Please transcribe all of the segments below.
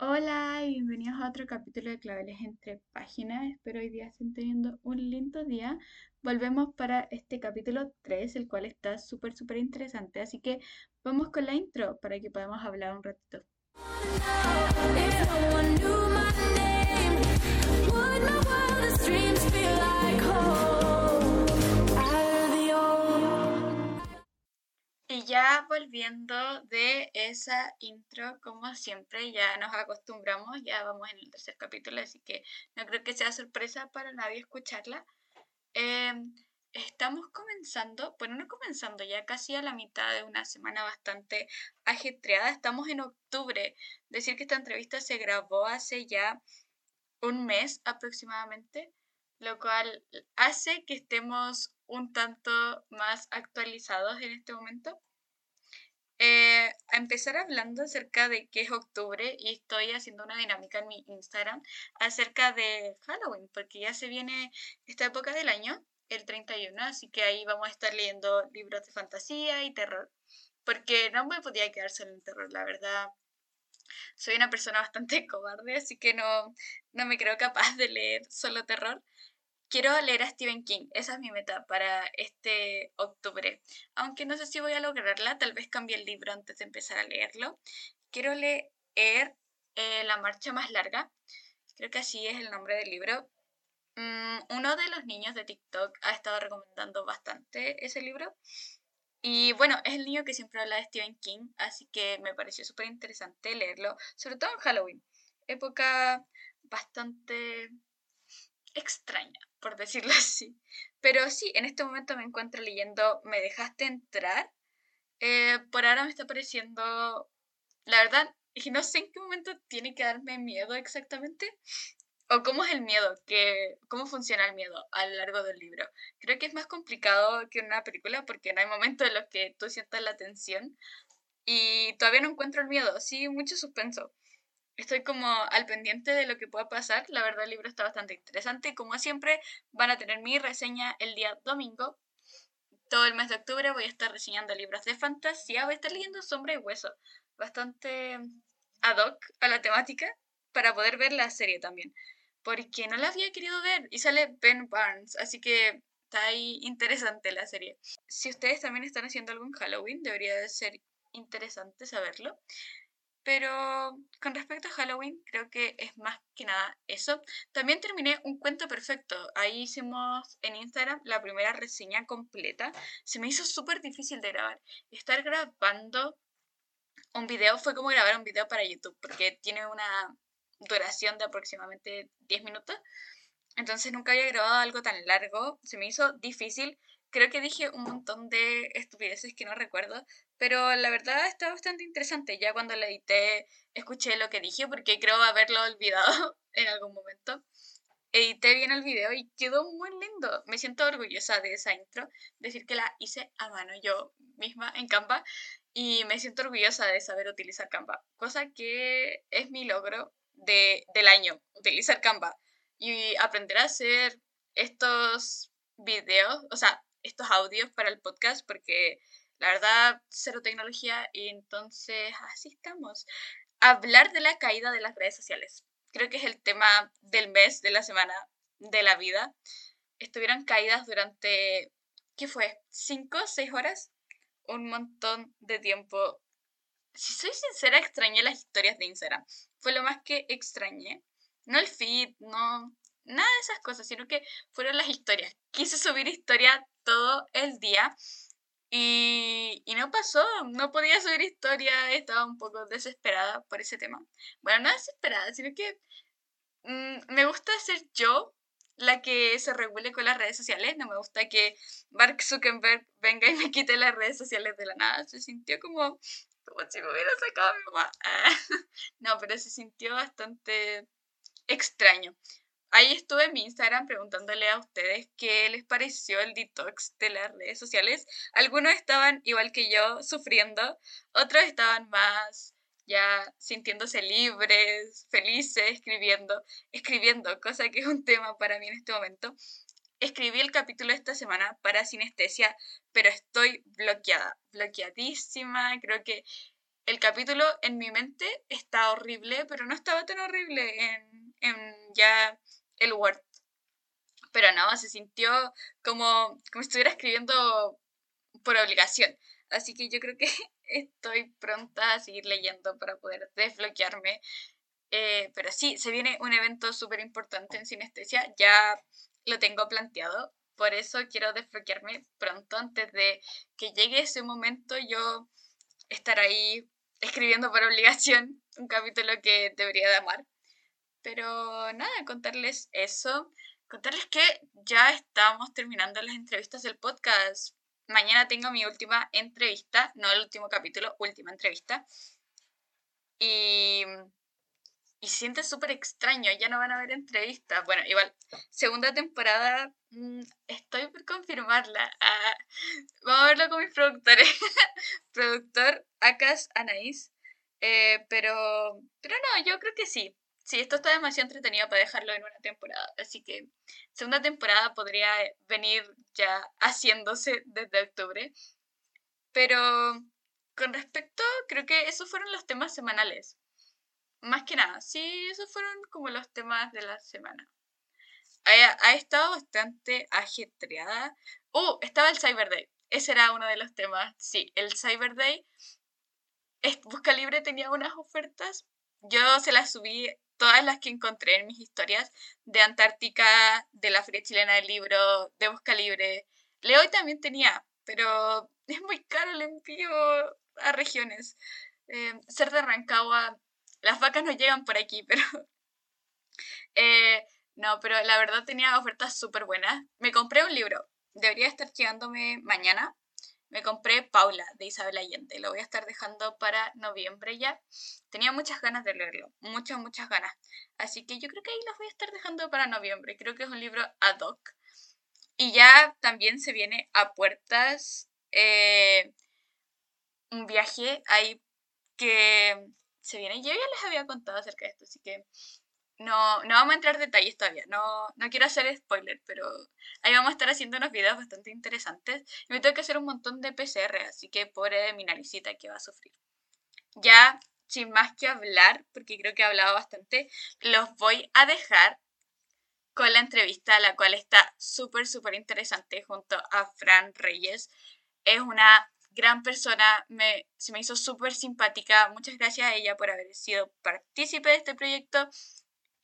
Hola y bienvenidos a otro capítulo de Claveles entre páginas. Espero hoy día estén teniendo un lindo día. Volvemos para este capítulo 3, el cual está súper, súper interesante. Así que vamos con la intro para que podamos hablar un ratito. Y ya volviendo de esa intro, como siempre, ya nos acostumbramos, ya vamos en el tercer capítulo, así que no creo que sea sorpresa para nadie escucharla. Em, estamos comenzando, bueno, no comenzando, ya casi a la mitad de una semana bastante ajetreada. Estamos en octubre. Decir que esta entrevista se grabó hace ya un mes aproximadamente, lo cual hace que estemos un tanto más actualizados en este momento. Eh, a empezar hablando acerca de qué es octubre y estoy haciendo una dinámica en mi Instagram acerca de Halloween, porque ya se viene esta época del año, el 31, así que ahí vamos a estar leyendo libros de fantasía y terror, porque no me podía quedar solo en terror, la verdad. Soy una persona bastante cobarde, así que no, no me creo capaz de leer solo terror. Quiero leer a Stephen King, esa es mi meta para este octubre. Aunque no sé si voy a lograrla, tal vez cambie el libro antes de empezar a leerlo. Quiero leer eh, La marcha más larga, creo que así es el nombre del libro. Mm, uno de los niños de TikTok ha estado recomendando bastante ese libro. Y bueno, es el niño que siempre habla de Stephen King, así que me pareció súper interesante leerlo, sobre todo en Halloween, época bastante extraña, por decirlo así. Pero sí, en este momento me encuentro leyendo Me dejaste entrar. Eh, por ahora me está pareciendo, la verdad, no sé en qué momento tiene que darme miedo exactamente. O cómo es el miedo, que, cómo funciona el miedo a lo largo del libro. Creo que es más complicado que una película porque no hay momentos en los que tú sientas la tensión y todavía no encuentro el miedo, sí, mucho suspenso estoy como al pendiente de lo que pueda pasar. La verdad el libro está bastante interesante. Como siempre, van a tener mi reseña el día domingo. Todo el mes de octubre voy a estar reseñando libros de fantasía. Voy a estar leyendo Sombra y Hueso. Bastante ad hoc a la temática para poder ver la serie también. Porque no la había querido ver y sale Ben Barnes. Así que está ahí interesante la serie. Si ustedes también están haciendo algo en Halloween, debería de ser interesante saberlo. Pero con respecto a Halloween, creo que es más que nada eso. También terminé un cuento perfecto. Ahí hicimos en Instagram la primera reseña completa. Se me hizo súper difícil de grabar. Estar grabando un video fue como grabar un video para YouTube, porque tiene una duración de aproximadamente 10 minutos. Entonces nunca había grabado algo tan largo. Se me hizo difícil. Creo que dije un montón de estupideces que no recuerdo, pero la verdad está bastante interesante. Ya cuando la edité escuché lo que dije porque creo haberlo olvidado en algún momento. Edité bien el video y quedó muy lindo. Me siento orgullosa de esa intro, decir que la hice a mano yo misma en Canva y me siento orgullosa de saber utilizar Canva, cosa que es mi logro de, del año, utilizar Canva y aprender a hacer estos videos, o sea, estos audios para el podcast porque la verdad, cero tecnología y entonces así estamos. Hablar de la caída de las redes sociales. Creo que es el tema del mes, de la semana, de la vida. Estuvieron caídas durante, ¿qué fue? ¿Cinco, seis horas? Un montón de tiempo. Si soy sincera, extrañé las historias de Instagram. Fue lo más que extrañé. No el feed, no, nada de esas cosas, sino que fueron las historias. Quise subir historia todo el día y, no pasó, no podía subir historia, estaba un poco desesperada por ese tema. Bueno, no desesperada, sino que mm, me gusta ser yo la que se regule con las redes sociales, no me gusta que Mark Zuckerberg venga y me quite las redes sociales de la nada, se sintió como, como si me hubiera sacado a mi mamá. no, pero se sintió bastante extraño. Ahí estuve en mi Instagram preguntándole a ustedes qué les pareció el detox de las redes sociales. Algunos estaban igual que yo sufriendo, otros estaban más ya sintiéndose libres, felices, escribiendo, escribiendo, cosa que es un tema para mí en este momento. Escribí el capítulo esta semana para sinestesia, pero estoy bloqueada, bloqueadísima. Creo que el capítulo en mi mente está horrible, pero no estaba tan horrible en, en ya el Word. Pero no, se sintió como, como estuviera escribiendo por obligación. Así que yo creo que estoy pronta a seguir leyendo para poder desbloquearme. Eh, pero sí, se viene un evento súper importante en sinestesia. Ya lo tengo planteado. Por eso quiero desbloquearme pronto. Antes de que llegue ese momento, yo estar ahí escribiendo por obligación un capítulo que debería de amar. Pero nada, contarles eso. Contarles que ya estamos terminando las entrevistas del podcast. Mañana tengo mi última entrevista, no el último capítulo, última entrevista. Y, y siente súper extraño, ya no van a haber entrevistas. Bueno, igual, segunda temporada, mm, estoy por confirmarla. Ah, vamos a verlo con mis productores. Productor Akas Anaís. Eh, pero, pero no, yo creo que sí. Sí, esto está demasiado entretenido para dejarlo en una temporada. Así que segunda temporada podría venir ya haciéndose desde octubre. Pero con respecto, creo que esos fueron los temas semanales. Más que nada, sí, esos fueron como los temas de la semana. Ha, ha estado bastante ajetreada. Oh, estaba el Cyber Day. Ese era uno de los temas. Sí, el Cyber Day. Busca Libre tenía unas ofertas. Yo se las subí todas las que encontré en mis historias de Antártica, de la Feria Chilena del Libro, de Busca Libre. Leoy también tenía, pero es muy caro el envío a regiones. Eh, ser de Rancagua, las vacas no llegan por aquí, pero... eh, no, pero la verdad tenía ofertas súper buenas. Me compré un libro, debería estar llegándome mañana. Me compré Paula de Isabel Allende. Lo voy a estar dejando para noviembre ya. Tenía muchas ganas de leerlo. Muchas, muchas ganas. Así que yo creo que ahí los voy a estar dejando para noviembre. Creo que es un libro ad hoc. Y ya también se viene a puertas eh, un viaje ahí que se viene. Yo ya les había contado acerca de esto, así que no, no vamos a entrar en detalles todavía. No, no quiero hacer spoiler, pero ahí vamos a estar haciendo unos videos bastante interesantes. Y me tengo que hacer un montón de PCR, así que pobre mi naricita que va a sufrir. Ya, sin más que hablar, porque creo que he hablado bastante, los voy a dejar con la entrevista, la cual está súper, súper interesante junto a Fran Reyes. Es una gran persona, me, se me hizo súper simpática. Muchas gracias a ella por haber sido partícipe de este proyecto.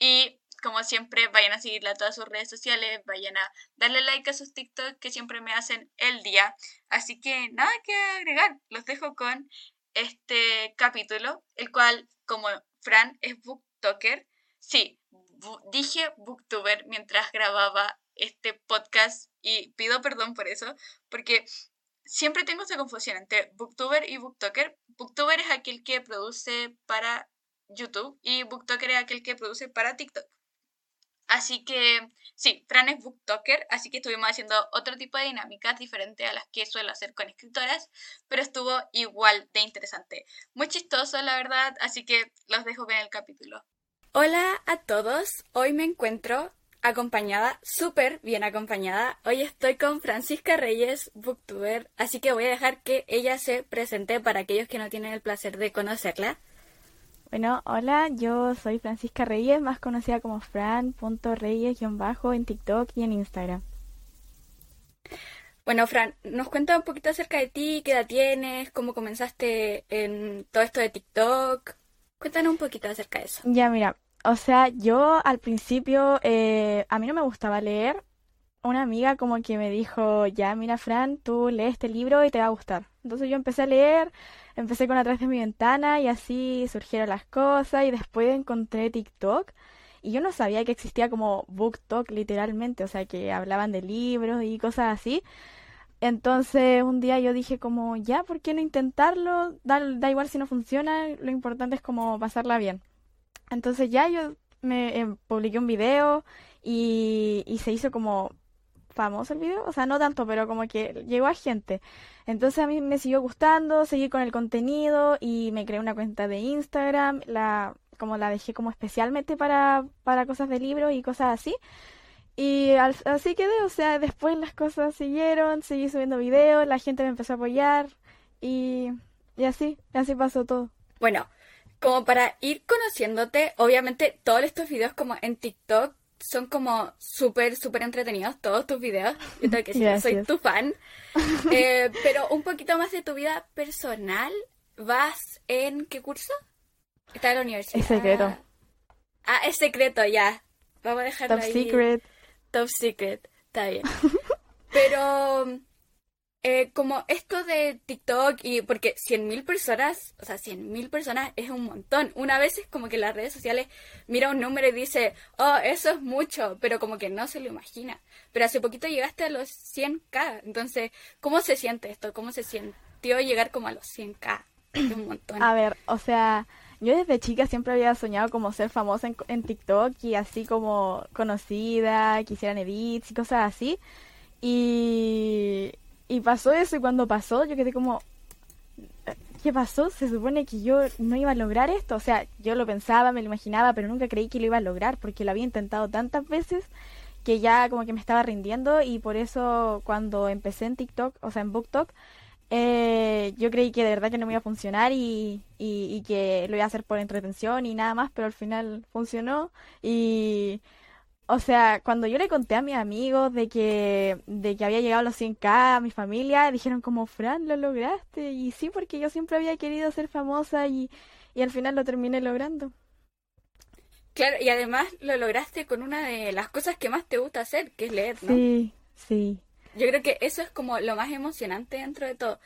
Y como siempre, vayan a seguirla a todas sus redes sociales, vayan a darle like a sus TikTok que siempre me hacen el día. Así que nada que agregar, los dejo con este capítulo, el cual, como Fran es booktoker, sí, dije booktuber mientras grababa este podcast y pido perdón por eso, porque siempre tengo esa confusión entre booktuber y booktoker. Booktuber es aquel que produce para YouTube y booktoker es aquel que produce para TikTok. Así que sí, Fran es booktoker, así que estuvimos haciendo otro tipo de dinámicas diferentes a las que suelo hacer con escritoras, pero estuvo igual de interesante. Muy chistoso, la verdad, así que los dejo con el capítulo. Hola a todos, hoy me encuentro acompañada, súper bien acompañada. Hoy estoy con Francisca Reyes, booktuber, así que voy a dejar que ella se presente para aquellos que no tienen el placer de conocerla. Bueno, hola, yo soy Francisca Reyes, más conocida como fran.reyes-bajo en TikTok y en Instagram. Bueno, Fran, nos cuenta un poquito acerca de ti, qué edad tienes, cómo comenzaste en todo esto de TikTok. Cuéntanos un poquito acerca de eso. Ya, mira, o sea, yo al principio, eh, a mí no me gustaba leer. Una amiga como que me dijo, ya, mira, Fran, tú lees este libro y te va a gustar. Entonces yo empecé a leer, empecé con Atrás de mi ventana y así surgieron las cosas y después encontré TikTok y yo no sabía que existía como BookTok literalmente, o sea, que hablaban de libros y cosas así. Entonces un día yo dije como, ya, ¿por qué no intentarlo? Da, da igual si no funciona, lo importante es como pasarla bien. Entonces ya yo me eh, publiqué un video y, y se hizo como famoso el video, o sea, no tanto, pero como que llegó a gente. Entonces a mí me siguió gustando, seguí con el contenido y me creé una cuenta de Instagram, la, como la dejé como especialmente para, para cosas de libros y cosas así. Y al- así quedé, o sea, después las cosas siguieron, seguí subiendo videos, la gente me empezó a apoyar y, y así, así pasó todo. Bueno, como para ir conociéndote, obviamente todos estos videos como en TikTok son como súper, súper entretenidos, todos tus videos. Yo tengo que decir, que soy Gracias. tu fan. Eh, pero un poquito más de tu vida personal. ¿Vas en qué curso? Está en la universidad. Es secreto. Ah, es secreto, ya. Vamos a dejarlo Top ahí. secret. Top secret, está bien. Pero eh, como esto de TikTok y porque 100.000 personas, o sea, 100.000 personas es un montón. Una vez es como que las redes sociales mira un número y dice, oh, eso es mucho, pero como que no se lo imagina. Pero hace poquito llegaste a los 100k, entonces, ¿cómo se siente esto? ¿Cómo se sintió llegar como a los 100k? Es un montón. A ver, o sea, yo desde chica siempre había soñado como ser famosa en, en TikTok y así como conocida, que hicieran edits y cosas así. Y, y pasó eso y cuando pasó yo quedé como, ¿qué pasó? Se supone que yo no iba a lograr esto. O sea, yo lo pensaba, me lo imaginaba, pero nunca creí que lo iba a lograr porque lo había intentado tantas veces que ya como que me estaba rindiendo y por eso cuando empecé en TikTok, o sea, en BookTok, eh, yo creí que de verdad que no me iba a funcionar y, y, y que lo iba a hacer por entretención y nada más, pero al final funcionó y, o sea, cuando yo le conté a mis amigos de que, de que había llegado a los 100k, a mi familia, dijeron como, Fran, lo lograste y sí, porque yo siempre había querido ser famosa y, y al final lo terminé logrando. Claro, y además lo lograste con una de las cosas que más te gusta hacer, que es leer, ¿no? Sí, sí. Yo creo que eso es como lo más emocionante dentro de todo.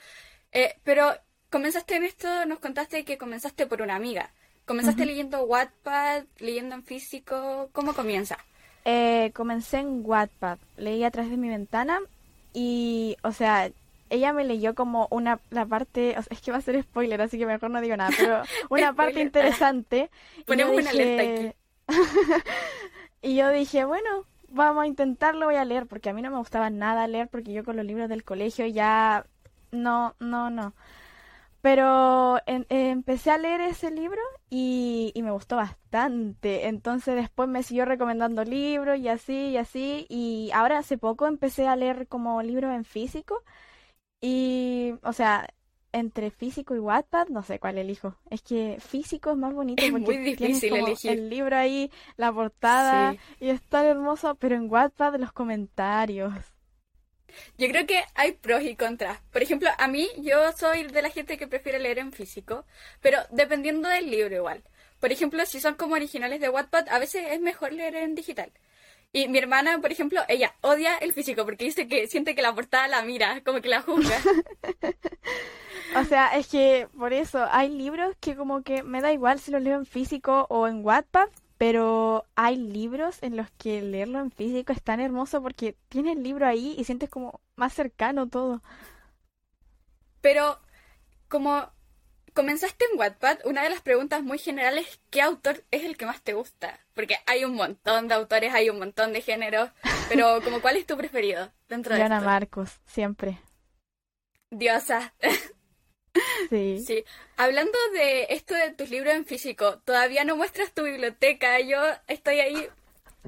Eh, pero comenzaste en esto, nos contaste que comenzaste por una amiga. ¿Comenzaste leyendo Wattpad, leyendo en físico? ¿Cómo comienza? Eh, comencé en Wattpad, leí a través de mi ventana y, o sea, ella me leyó como una la parte, o sea, es que va a ser spoiler, así que mejor no digo nada, pero una parte interesante. Ponemos una alerta dije- y yo dije, bueno, vamos a intentarlo, voy a leer, porque a mí no me gustaba nada leer, porque yo con los libros del colegio ya, no, no, no. Pero en- empecé a leer ese libro y, y me gustó bastante. Entonces después me siguió recomendando libros y así y así. Y ahora hace poco empecé a leer como libros en físico. Y, o sea, entre físico y Wattpad, no sé cuál elijo. Es que físico es más bonito Es porque muy tienes difícil como elegir. el libro ahí, la portada Sí. y es tan hermoso. Pero en Wattpad los comentarios. Yo creo que hay pros y contras. Por ejemplo, a mí, yo soy de la gente que prefiere leer en físico, pero dependiendo del libro igual. Por ejemplo, si son como originales de Wattpad, a veces es mejor leer en digital. Y mi hermana, por ejemplo, ella odia el físico porque dice que siente que la portada la mira, como que la juzga. O sea, es que por eso hay libros que como que me da igual si los leo en físico o en Wattpad, pero hay libros en los que leerlo en físico es tan hermoso porque tienes el libro ahí y sientes como más cercano todo. Pero como comenzaste en Wattpad, una de las preguntas muy generales es ¿qué autor es el que más te gusta? Porque hay un montón de autores, hay un montón de géneros, pero como ¿cuál es tu preferido dentro de Joana esto? Marcos, siempre. Diosa. Sí. Sí. Hablando de esto de tus libros en físico, todavía no muestras tu biblioteca. Yo estoy ahí.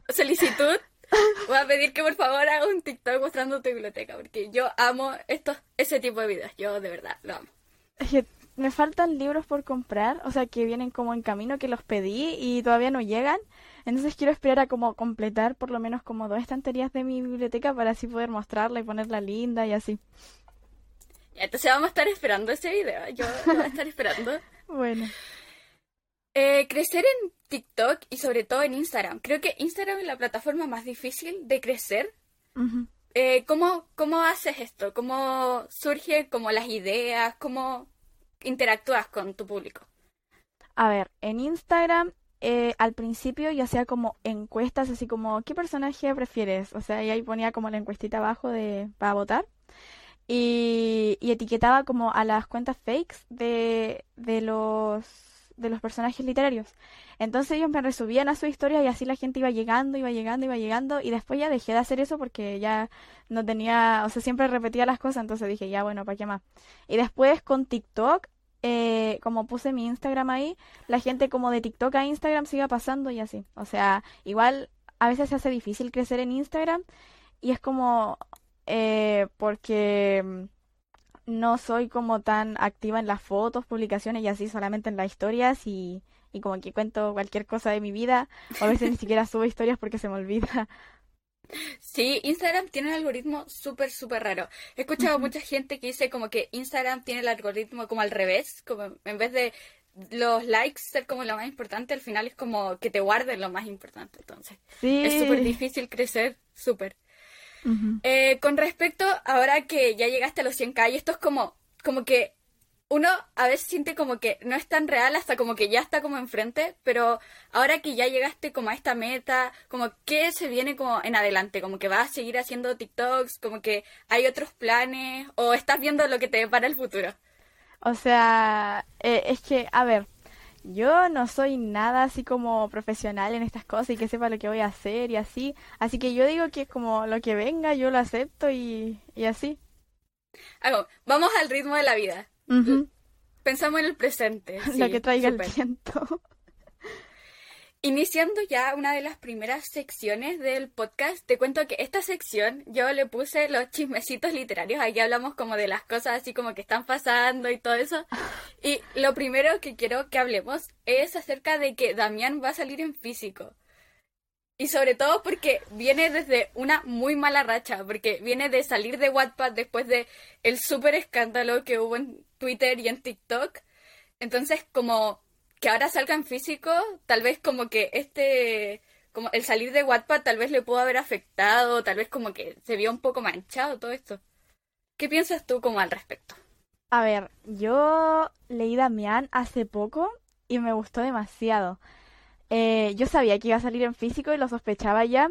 Solicitud. Voy a pedir que por favor haga un TikTok mostrando tu biblioteca, porque yo amo estos, ese tipo de videos. Yo de verdad lo amo. Me faltan libros por comprar, o sea, que vienen como en camino, que los pedí y todavía no llegan. Entonces quiero esperar a como completar por lo menos como dos estanterías de mi biblioteca para así poder mostrarla y ponerla linda y así. Entonces vamos a estar esperando ese video. Yo lo voy a estar esperando. Bueno. Eh, crecer en TikTok y sobre todo en Instagram. Creo que Instagram es la plataforma más difícil de crecer. Eh, ¿cómo, ¿Cómo haces esto? ¿Cómo surge como las ideas? ¿Cómo interactúas con tu público? A ver, en Instagram eh, al principio yo hacía como encuestas, así como, ¿qué personaje prefieres? O sea, y ahí ponía como la encuestita abajo de para votar. Y, y etiquetaba como a las cuentas fakes de, de los de los personajes literarios. Entonces ellos me resubían a su historia y así la gente iba llegando, iba llegando, iba llegando y después ya dejé de hacer eso porque ya no tenía, o sea, siempre repetía las cosas, entonces dije, ya bueno, ¿para qué más? Y después con TikTok, eh, como puse mi Instagram ahí, la gente como de TikTok a Instagram se iba pasando y así. O sea, igual a veces se hace difícil crecer en Instagram y es como eh, porque mm, no soy como tan activa en las fotos, publicaciones y así, solamente en las historias y, y como que cuento cualquier cosa de mi vida. O a veces ni siquiera subo historias porque se me olvida. Sí, Instagram tiene un algoritmo súper, súper raro. He escuchado a mucha gente que dice como que Instagram tiene el algoritmo como al revés, como en vez de los likes ser como lo más importante, al final es como que te guarden lo más importante. Entonces, Sí. es súper difícil crecer, súper. Eh, con respecto, ahora que ya llegaste a los 100k, y esto es como, como que uno a veces siente como que no es tan real hasta como que ya está como enfrente, pero ahora que ya llegaste como a esta meta, como que se viene como en adelante, como que vas a seguir haciendo TikToks, como que hay otros planes, o estás viendo lo que te depara el futuro. O sea, eh, es que, a ver, yo no soy nada así como profesional en estas cosas y que sepa lo que voy a hacer y así. Así que yo digo que es como lo que venga, yo lo acepto y, y así. Vamos al ritmo de la vida. Pensamos en el presente. Lo sí, que traiga el viento. Iniciando ya una de las primeras secciones del podcast, te cuento que esta sección yo le puse los chismecitos literarios. Aquí hablamos como de las cosas así como que están pasando y todo eso. Y lo primero que quiero que hablemos es acerca de que Damián va a salir en físico. Y sobre todo porque viene desde una muy mala racha, porque viene de salir de Wattpad después de el súper escándalo que hubo en Twitter y en TikTok. Entonces, como que ahora salga en físico, tal vez como que este, como el salir de Wattpad tal vez le pudo haber afectado, tal vez como que se vio un poco manchado todo esto. ¿Qué piensas tú como al respecto? A ver, yo leí Damián hace poco y me gustó demasiado. Eh, yo sabía que iba a salir en físico y lo sospechaba ya.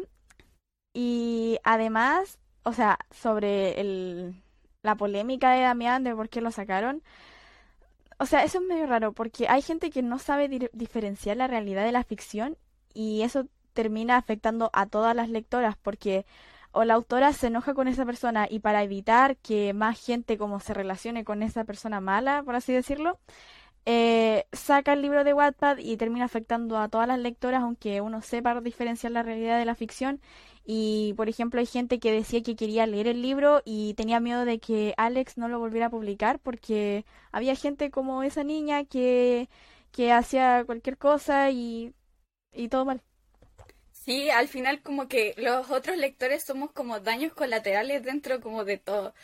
Y además, o sea, sobre el, la polémica de Damián, de por qué lo sacaron. O sea, eso es medio raro porque hay gente que no sabe di- diferenciar la realidad de la ficción y eso termina afectando a todas las lectoras porque o la autora se enoja con esa persona y para evitar que más gente como se relacione con esa persona mala, por así decirlo, eh, saca el libro de Wattpad y termina afectando a todas las lectoras, aunque uno sepa diferenciar la realidad de la ficción. Y, por ejemplo, hay gente que decía que quería leer el libro y tenía miedo de que Alex no lo volviera a publicar porque había gente como esa niña que, que hacía cualquier cosa y, y todo mal. Sí, al final como que los otros lectores somos como daños colaterales dentro como de todo,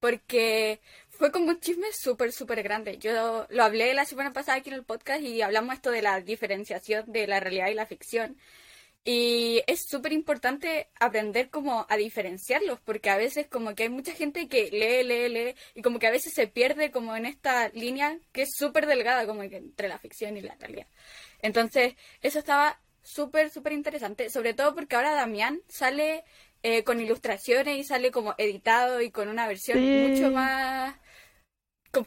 porque fue como un chisme súper, súper grande. Yo lo hablé la semana pasada aquí en el podcast y hablamos esto de la diferenciación de la realidad y la ficción. Y es súper importante aprender como a diferenciarlos, porque a veces como que hay mucha gente que lee, lee, lee, y como que a veces se pierde como en esta línea que es súper delgada como que entre la ficción y la realidad. Entonces, eso estaba súper, súper interesante, sobre todo porque ahora Damián sale eh, con ilustraciones y sale como editado y con una versión Sí. mucho más co-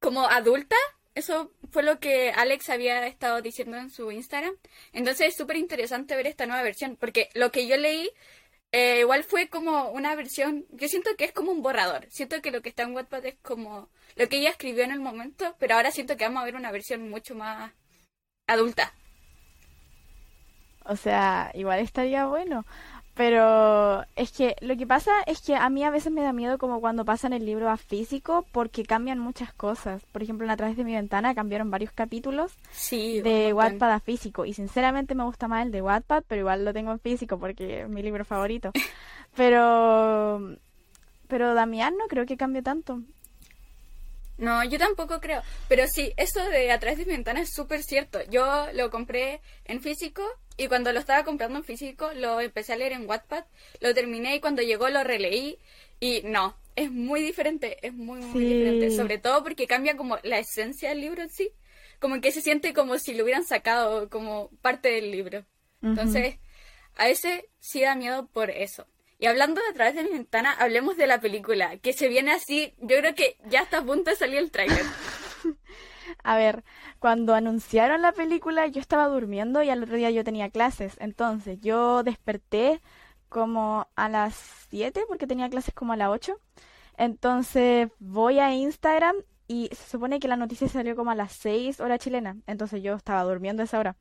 como adulta. Eso fue lo que Alex había estado diciendo en su Instagram. Entonces es súper interesante ver esta nueva versión, porque lo que yo leí eh, igual fue como una versión, yo siento que es como un borrador. Siento que lo que está en Wattpad es como lo que ella escribió en el momento, pero ahora siento que vamos a ver una versión mucho más adulta. O sea, igual estaría bueno. Pero es que lo que pasa es que a mí a veces me da miedo como cuando pasan el libro a físico porque cambian muchas cosas. Por ejemplo, en A través de mi ventana cambiaron varios capítulos Sí, de. Wattpad a físico. Y sinceramente me gusta más el de Wattpad, pero igual lo tengo en físico porque es mi libro favorito. Pero, pero Damián no creo que cambie tanto. No, yo tampoco creo. Pero sí, eso de a través de mi ventana es súper cierto. Yo lo compré en físico y cuando lo estaba comprando en físico lo empecé a leer en Wattpad, lo terminé y cuando llegó lo releí y no, es muy diferente, es muy, muy Sí. diferente. Sobre todo porque cambia como la esencia del libro en sí. Como que se siente como si lo hubieran sacado como parte del libro. Entonces, a ese sí da miedo por eso. Y hablando de a través de mi ventana, hablemos de la película, que se viene así, yo creo que ya está a punto de salir el tráiler. A ver, cuando anunciaron la película yo estaba durmiendo y al otro día yo tenía clases. Entonces yo desperté como a las 7 porque tenía clases como a las 8. Entonces voy a Instagram y se supone que la noticia salió como a las 6 hora chilena. Entonces yo estaba durmiendo a esa hora.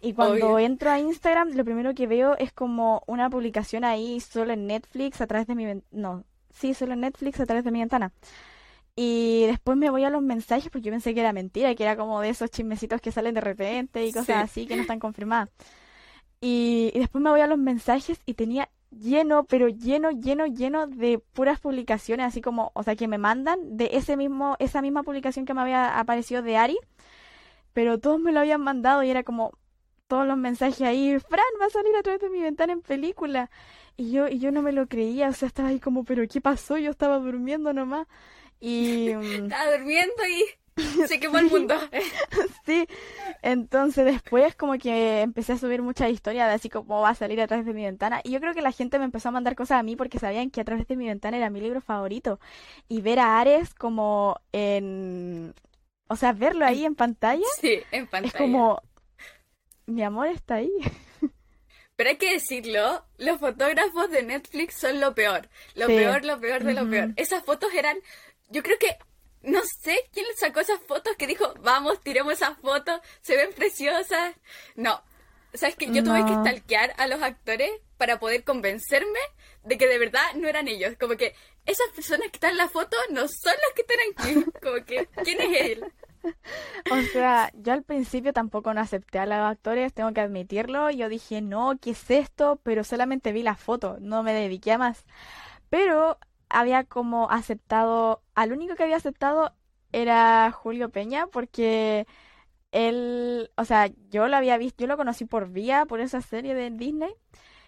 Y cuando Obvio. entro a Instagram, lo primero que veo es como una publicación ahí solo en Netflix a través de mi No, sí, solo en Netflix a través de mi ventana. Y después me voy a los mensajes porque yo pensé que era mentira, que era como de esos chismecitos que salen de repente y cosas Sí. así que no están confirmadas. Y, y después me voy a los mensajes y tenía lleno, pero lleno, lleno, lleno de puras publicaciones, así como, o sea, que me mandan de ese mismo, esa misma publicación que me había aparecido de Ari, pero todos me lo habían mandado y era como todos los mensajes ahí, Fran va a salir a través de mi ventana en película. Y yo, y yo no me lo creía, o sea, estaba ahí como, pero ¿qué pasó? Yo estaba durmiendo nomás. Y mm, Estaba durmiendo y se quemó el mundo. sí, entonces después como que empecé a subir muchas historias de así como va a salir a través de mi ventana. Y yo creo que la gente me empezó a mandar cosas a mí porque sabían que a través de mi ventana era mi libro favorito. Y ver a Ares como en... O sea, verlo ahí en pantalla Sí, en es pantalla. como... Mi amor está ahí. Pero hay que decirlo, los fotógrafos de Netflix son lo peor. Lo Sí. peor, lo peor de lo peor. Esas fotos eran, yo creo que, no sé quién sacó esas fotos que dijo, vamos, tiremos esas fotos, se ven preciosas. No. ¿Sabes que Yo tuve que stalkear a los actores para poder convencerme de que de verdad no eran ellos. Como que esas personas que están en la foto no son las que están aquí. Como que, ¿quién es él? O sea, yo al principio tampoco no acepté a los actores, tengo que admitirlo. Yo dije, no, ¿qué es esto? Pero solamente vi la foto, no me dediqué a más. Pero había como aceptado, al único que había aceptado era Julio Peña, porque él, o sea, yo lo había visto, yo lo conocí por Vía, por esa serie de Disney,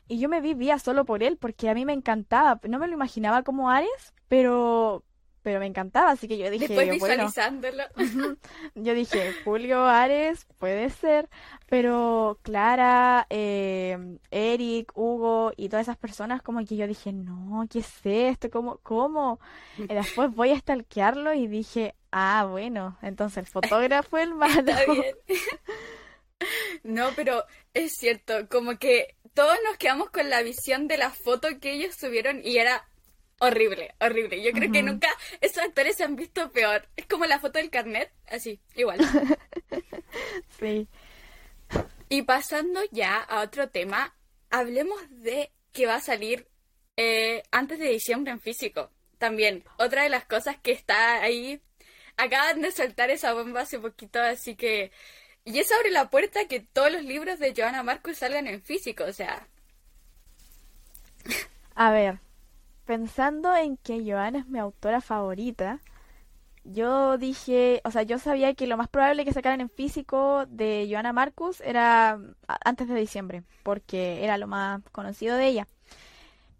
y yo me vi Vía solo por él, porque a mí me encantaba. No me lo imaginaba como Ares, pero, pero me encantaba, así que yo dije, Después bueno. visualizándolo. Ujú. Yo dije, Julio Ares, puede ser, pero Clara, eh, Eric, Hugo y todas esas personas como que yo dije, no, ¿qué es esto? ¿Cómo? ¿Cómo? Y después voy a stalkearlo y dije, ah, bueno, entonces el fotógrafo es el malo. Está bien. No, pero es cierto, como que todos nos quedamos con la visión de la foto que ellos subieron y era horrible, horrible. Yo creo que nunca esos actores se han visto peor. Es como la foto del carnet, así, igual. Sí. Y pasando ya a otro tema, hablemos de que va a salir eh, antes de diciembre en físico. También, otra de las cosas que está ahí, acaban de soltar esa bomba hace poquito, así que... Y eso abre la puerta a que todos los libros de Johanna Marcus salgan en físico, o sea... A ver, pensando en que Joana es mi autora favorita, yo dije, o sea, yo sabía que lo más probable que sacaran en físico de Johanna Marcus era antes de diciembre, porque era lo más conocido de ella.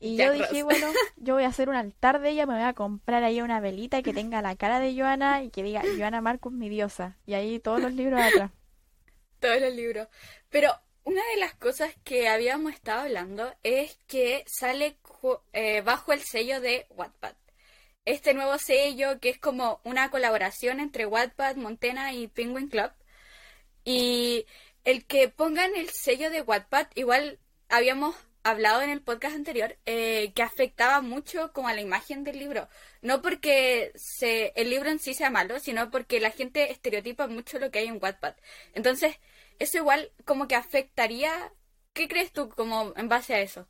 Y yo dije, Ross. bueno, yo voy a hacer un altar de ella, me voy a comprar ahí una velita que tenga la cara de Johanna y que diga Johanna Marcus mi diosa. Y ahí todos los libros atrás. todos los libros. Pero una de las cosas que habíamos estado hablando es que sale eh, bajo el sello de Wattpad. Este nuevo sello que es como una colaboración entre Wattpad, Montena y Penguin Club. Y el que pongan el sello de Wattpad, igual habíamos hablado en el podcast anterior, eh, que afectaba mucho como a la imagen del libro. No porque se, el libro en sí sea malo, sino porque la gente estereotipa mucho lo que hay en Wattpad. Entonces, eso igual como que afectaría... ¿Qué crees tú como en base a eso?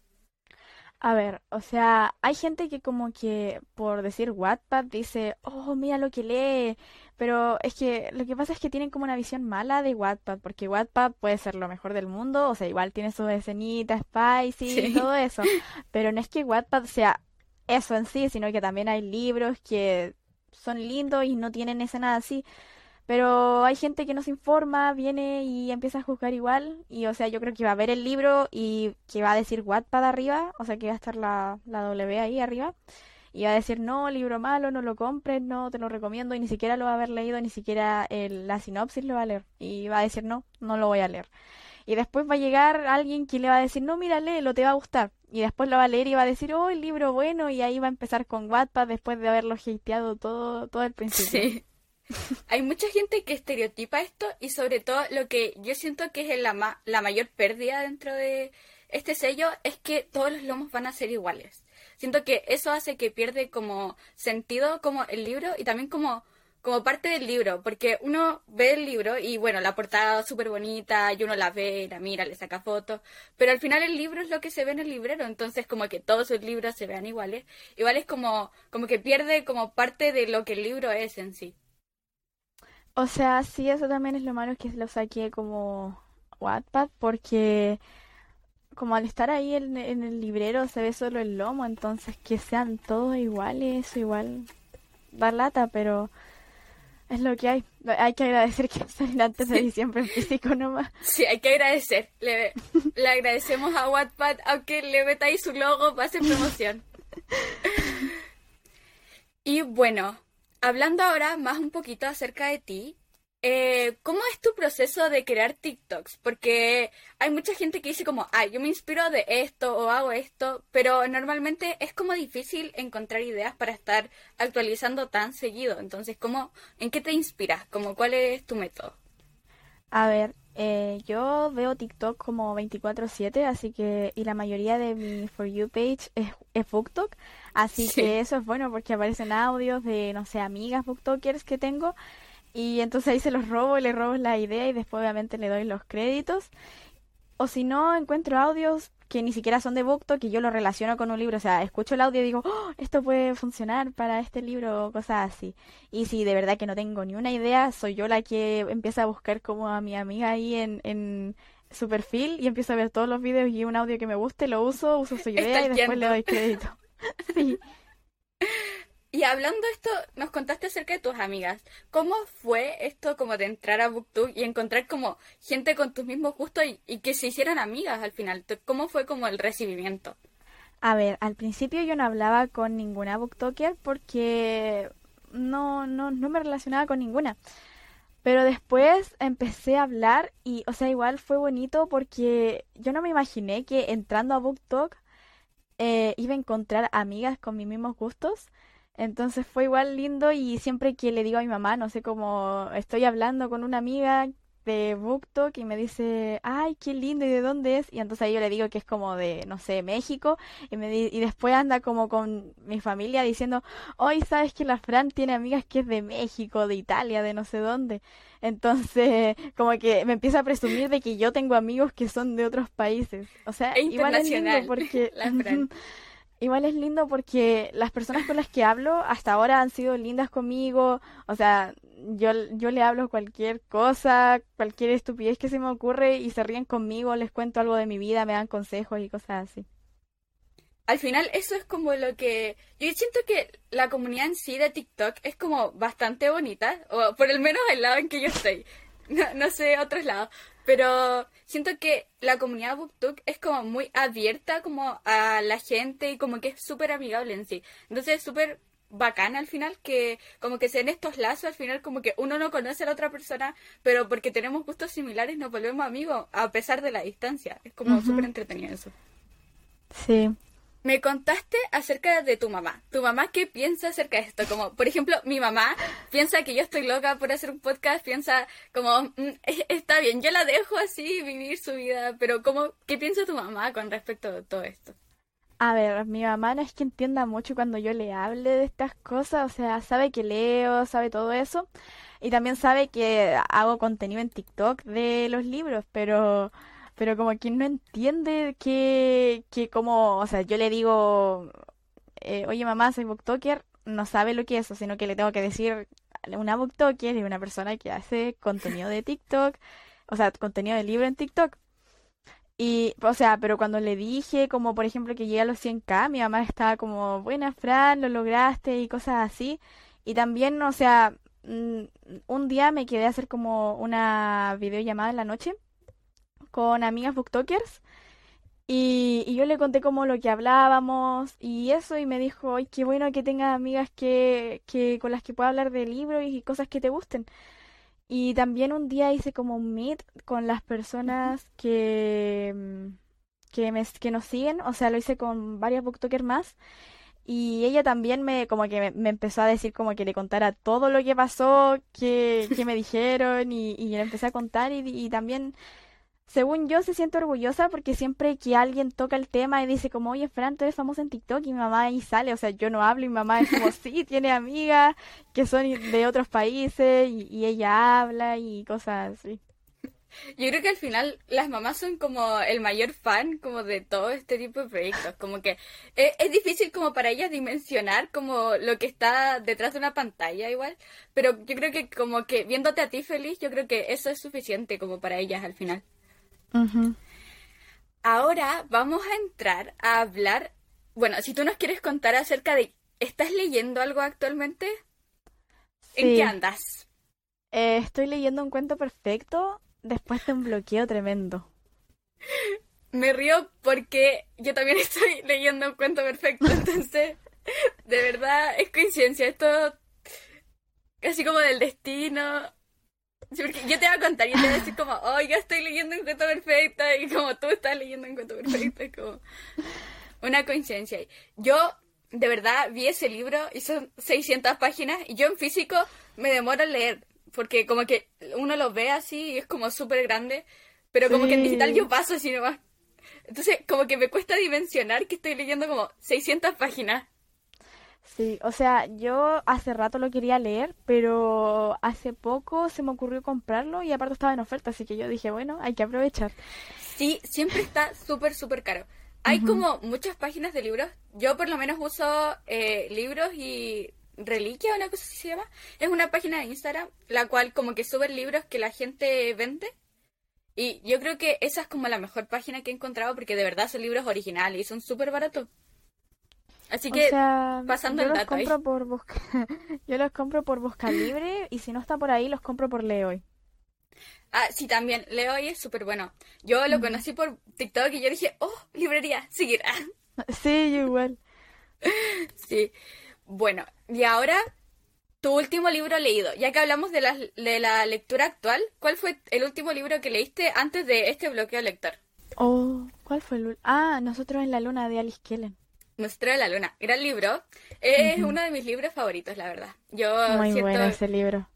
A ver, o sea, hay gente que como que por decir Wattpad dice, oh, mira lo que lee, pero es que lo que pasa es que tienen como una visión mala de Wattpad, porque Wattpad puede ser lo mejor del mundo, o sea, igual tiene sus escenitas, spicy y todo eso, pero no es que Wattpad sea eso en sí, sino que también hay libros que son lindos y no tienen escenas así. Pero hay gente que no se informa, viene y empieza a juzgar igual. Y o sea, yo creo que va a ver el libro y que va a decir Wattpad arriba, o sea, que va a estar la, la W ahí arriba. Y va a decir, no, libro malo, no lo compres, no te lo recomiendo. Y ni siquiera lo va a haber leído, ni siquiera el- la sinopsis lo va a leer. Y va a decir, no, no lo voy a leer. Y después va a llegar alguien que le va a decir, no, mira, léelo, te va a gustar. Y después lo va a leer y va a decir, oh, el libro bueno. Y ahí va a empezar con Wattpad después de haberlo hateado todo, todo el principio. Sí. Hay mucha gente que estereotipa esto y sobre todo lo que yo siento que es la, ma- la mayor pérdida dentro de este sello es que todos los lomos van a ser iguales. Siento que eso hace que pierde como sentido como el libro y también como como parte del libro, porque uno ve el libro y bueno, la portada es súper bonita y uno la ve, la mira, le saca fotos, pero al final el libro es lo que se ve en el librero, entonces como que todos sus libros se vean iguales, igual es como, como que pierde como parte de lo que el libro es en sí. O sea, sí, eso también es lo malo que lo saqué como Wattpad, porque como al estar ahí en, en el librero se ve solo el lomo, entonces que sean todos iguales, eso igual da lata, pero es lo que hay. Hay que agradecer que salen antes de diciembre en físico nomás. Sí, hay que agradecer. Le, le agradecemos a Wattpad, aunque le metáis su logo para hacer promoción. Y bueno, hablando ahora más un poquito acerca de ti, eh, ¿cómo es tu proceso de crear TikToks? Porque hay mucha gente que dice como, ay, yo me inspiro de esto o hago esto, pero normalmente es como difícil encontrar ideas para estar actualizando tan seguido. Entonces, ¿cómo, en qué te inspiras? Como, ¿cuál es tu método? A ver, eh, yo veo TikTok como 24/7, así que, y la mayoría de mi For You page es, es BookTok, así Sí. que eso es bueno porque aparecen audios de, no sé, amigas BookTokers que tengo, y entonces ahí se los robo, le robo la idea y después obviamente le doy los créditos. O si no, encuentro audios que ni siquiera son de BookTok y yo lo relaciono con un libro. O sea, escucho el audio y digo, "Oh, esto puede funcionar para este libro o cosas así. Y si de verdad que no tengo ni una idea, soy yo la que empieza a buscar como a mi amiga ahí en, en su perfil y empiezo a ver todos los videos y un audio que me guste, lo uso, uso su idea y después le doy crédito. Sí. Y hablando esto, nos contaste acerca de tus amigas. ¿Cómo fue esto como de entrar a BookTube y encontrar como gente con tus mismos gustos y, que se hicieran amigas al final? ¿Cómo fue como el recibimiento? A ver, al principio yo no hablaba con ninguna booktoker porque no, no, no me relacionaba con ninguna. Pero después empecé a hablar y, o sea, igual fue bonito porque yo no me imaginé que entrando a BookTok eh, iba a encontrar amigas con mis mismos gustos. Entonces fue igual lindo y siempre que le digo a mi mamá, no sé cómo estoy hablando con una amiga de BookTok y me dice, ay, qué lindo y de dónde es. Y entonces ahí yo le digo que es como de, no sé, México. Y, me di- y después anda como con mi familia diciendo, hoy sabes que la Fran tiene amigas que es de México, de Italia, de no sé dónde. Entonces, como que me empieza a presumir de que yo tengo amigos que son de otros países. O sea, Es igual es lindo porque... la Fran. Igual es lindo porque las personas con las que hablo hasta ahora han sido lindas conmigo. O sea, yo, yo le hablo cualquier cosa, cualquier estupidez que se me ocurre y se ríen conmigo, les cuento algo de mi vida, me dan consejos y cosas así. Al final eso es como lo que... Yo siento que la comunidad en sí de TikTok es como bastante bonita, o por el menos el lado en que yo estoy. No, no sé otros lados, pero siento que la comunidad BookTok es como muy abierta como a la gente y como que es súper amigable en sí. Entonces es súper bacán al final que como que se den estos lazos al final como que uno no conoce a la otra persona, pero porque tenemos gustos similares nos volvemos amigos a pesar de la distancia. Es como Ujú. súper entretenido eso. Sí. Me contaste acerca de tu mamá. ¿Tu mamá qué piensa acerca de esto? Como, por ejemplo, mi mamá piensa que yo estoy loca por hacer un podcast, piensa como, "Mm, es- está bien, yo la dejo así vivir su vida, pero como, ¿qué piensa tu mamá con respecto a todo esto? A ver, mi mamá no es que entienda mucho cuando yo le hable de estas cosas, o sea, sabe que leo, sabe todo eso, y también sabe que hago contenido en TikTok de los libros, pero, pero como que no entiende que, que como, o sea, yo le digo, eh, oye mamá, soy booktoker, no sabe lo que es eso, sino que le tengo que decir una booktoker y una persona que hace contenido de TikTok, o sea, contenido de libro en TikTok. Y, o sea, pero cuando le dije, como por ejemplo que llegué a los 100k, mi mamá estaba como, buena Fran, lo lograste y cosas así. Y también, o sea, mm, un día me quedé a hacer como una videollamada en la noche con amigas booktokers y, y yo le conté como lo que hablábamos y eso y me dijo, ay, qué bueno que tengas amigas que, que con las que pueda hablar de libros y cosas que te gusten. Y también un día hice como un meet con las personas que, mm, que, me, que nos siguen, o sea, lo hice con varias booktokers más. Y ella también me, como que me, me empezó a decir como que le contara todo lo que pasó, que, que me dijeron, y, y le empecé a contar y, y también según yo, se siente orgullosa porque siempre que alguien toca el tema y dice como, oye, Fran, tú eres famosa en TikTok y mi mamá ahí sale, o sea, yo no hablo y mi mamá es como, sí, tiene amigas que son de otros países y, y ella habla y cosas así. Yo creo que al final las mamás son como el mayor fan como de todo este tipo de proyectos. Como que es, es difícil como para ellas dimensionar como lo que está detrás de una pantalla igual. Pero yo creo que como que viéndote a ti feliz, yo creo que eso es suficiente como para ellas al final. Ahora vamos a entrar a hablar. Bueno, si tú nos quieres contar acerca de. ¿Estás leyendo algo actualmente? ¿En qué andas? eh, estoy leyendo un cuento perfecto después de un bloqueo tremendo. Me río porque yo también estoy leyendo un cuento perfecto, entonces, de verdad, es coincidencia. Esto casi como del destino. Sí, porque yo te voy a contar, yo te voy a decir como, oh, yo estoy leyendo un cuento perfecto y como tú estás leyendo un cuento perfecto, es como una coincidencia. Yo, de verdad, vi ese libro y son 600 páginas y yo en físico me demoro en leer, porque como que uno lo ve así y es como súper grande, pero como que en digital Sí. yo paso así nomás. Entonces, como que me cuesta dimensionar que estoy leyendo como 600 páginas. Sí, o sea, yo hace rato lo quería leer, pero hace poco se me ocurrió comprarlo y aparte estaba en oferta, así que yo dije, bueno, hay que aprovechar. Sí, siempre está súper, súper caro. Hay como muchas páginas de libros. Yo por lo menos uso eh, libros y Reliquia, una cosa así se llama. Es una página de Instagram, la cual como que sube libros que la gente vende. Y yo creo que esa es como la mejor página que he encontrado porque de verdad son libros originales y son súper baratos. Así O que sea, pasando yo el los dato ahí. compro por busca, yo los compro por Busca Libre y si no está por ahí los compro por Leoy. Ah, sí, también. Leo y es súper bueno. Yo lo conocí por TikTok y yo dije, oh, librería, seguir. Sí, yo igual. Sí. Bueno, y ahora tu último libro leído. Ya que hablamos de la, de la lectura actual, ¿cuál fue el último libro que leíste antes de este bloqueo lector? Oh, ¿cuál fue el Ah, Nosotros en la luna de Alice Kellen. Nuestra de la Luna. Gran libro. Es Ujú. uno de mis libros favoritos, la verdad. Yo Muy siento, bueno ese libro.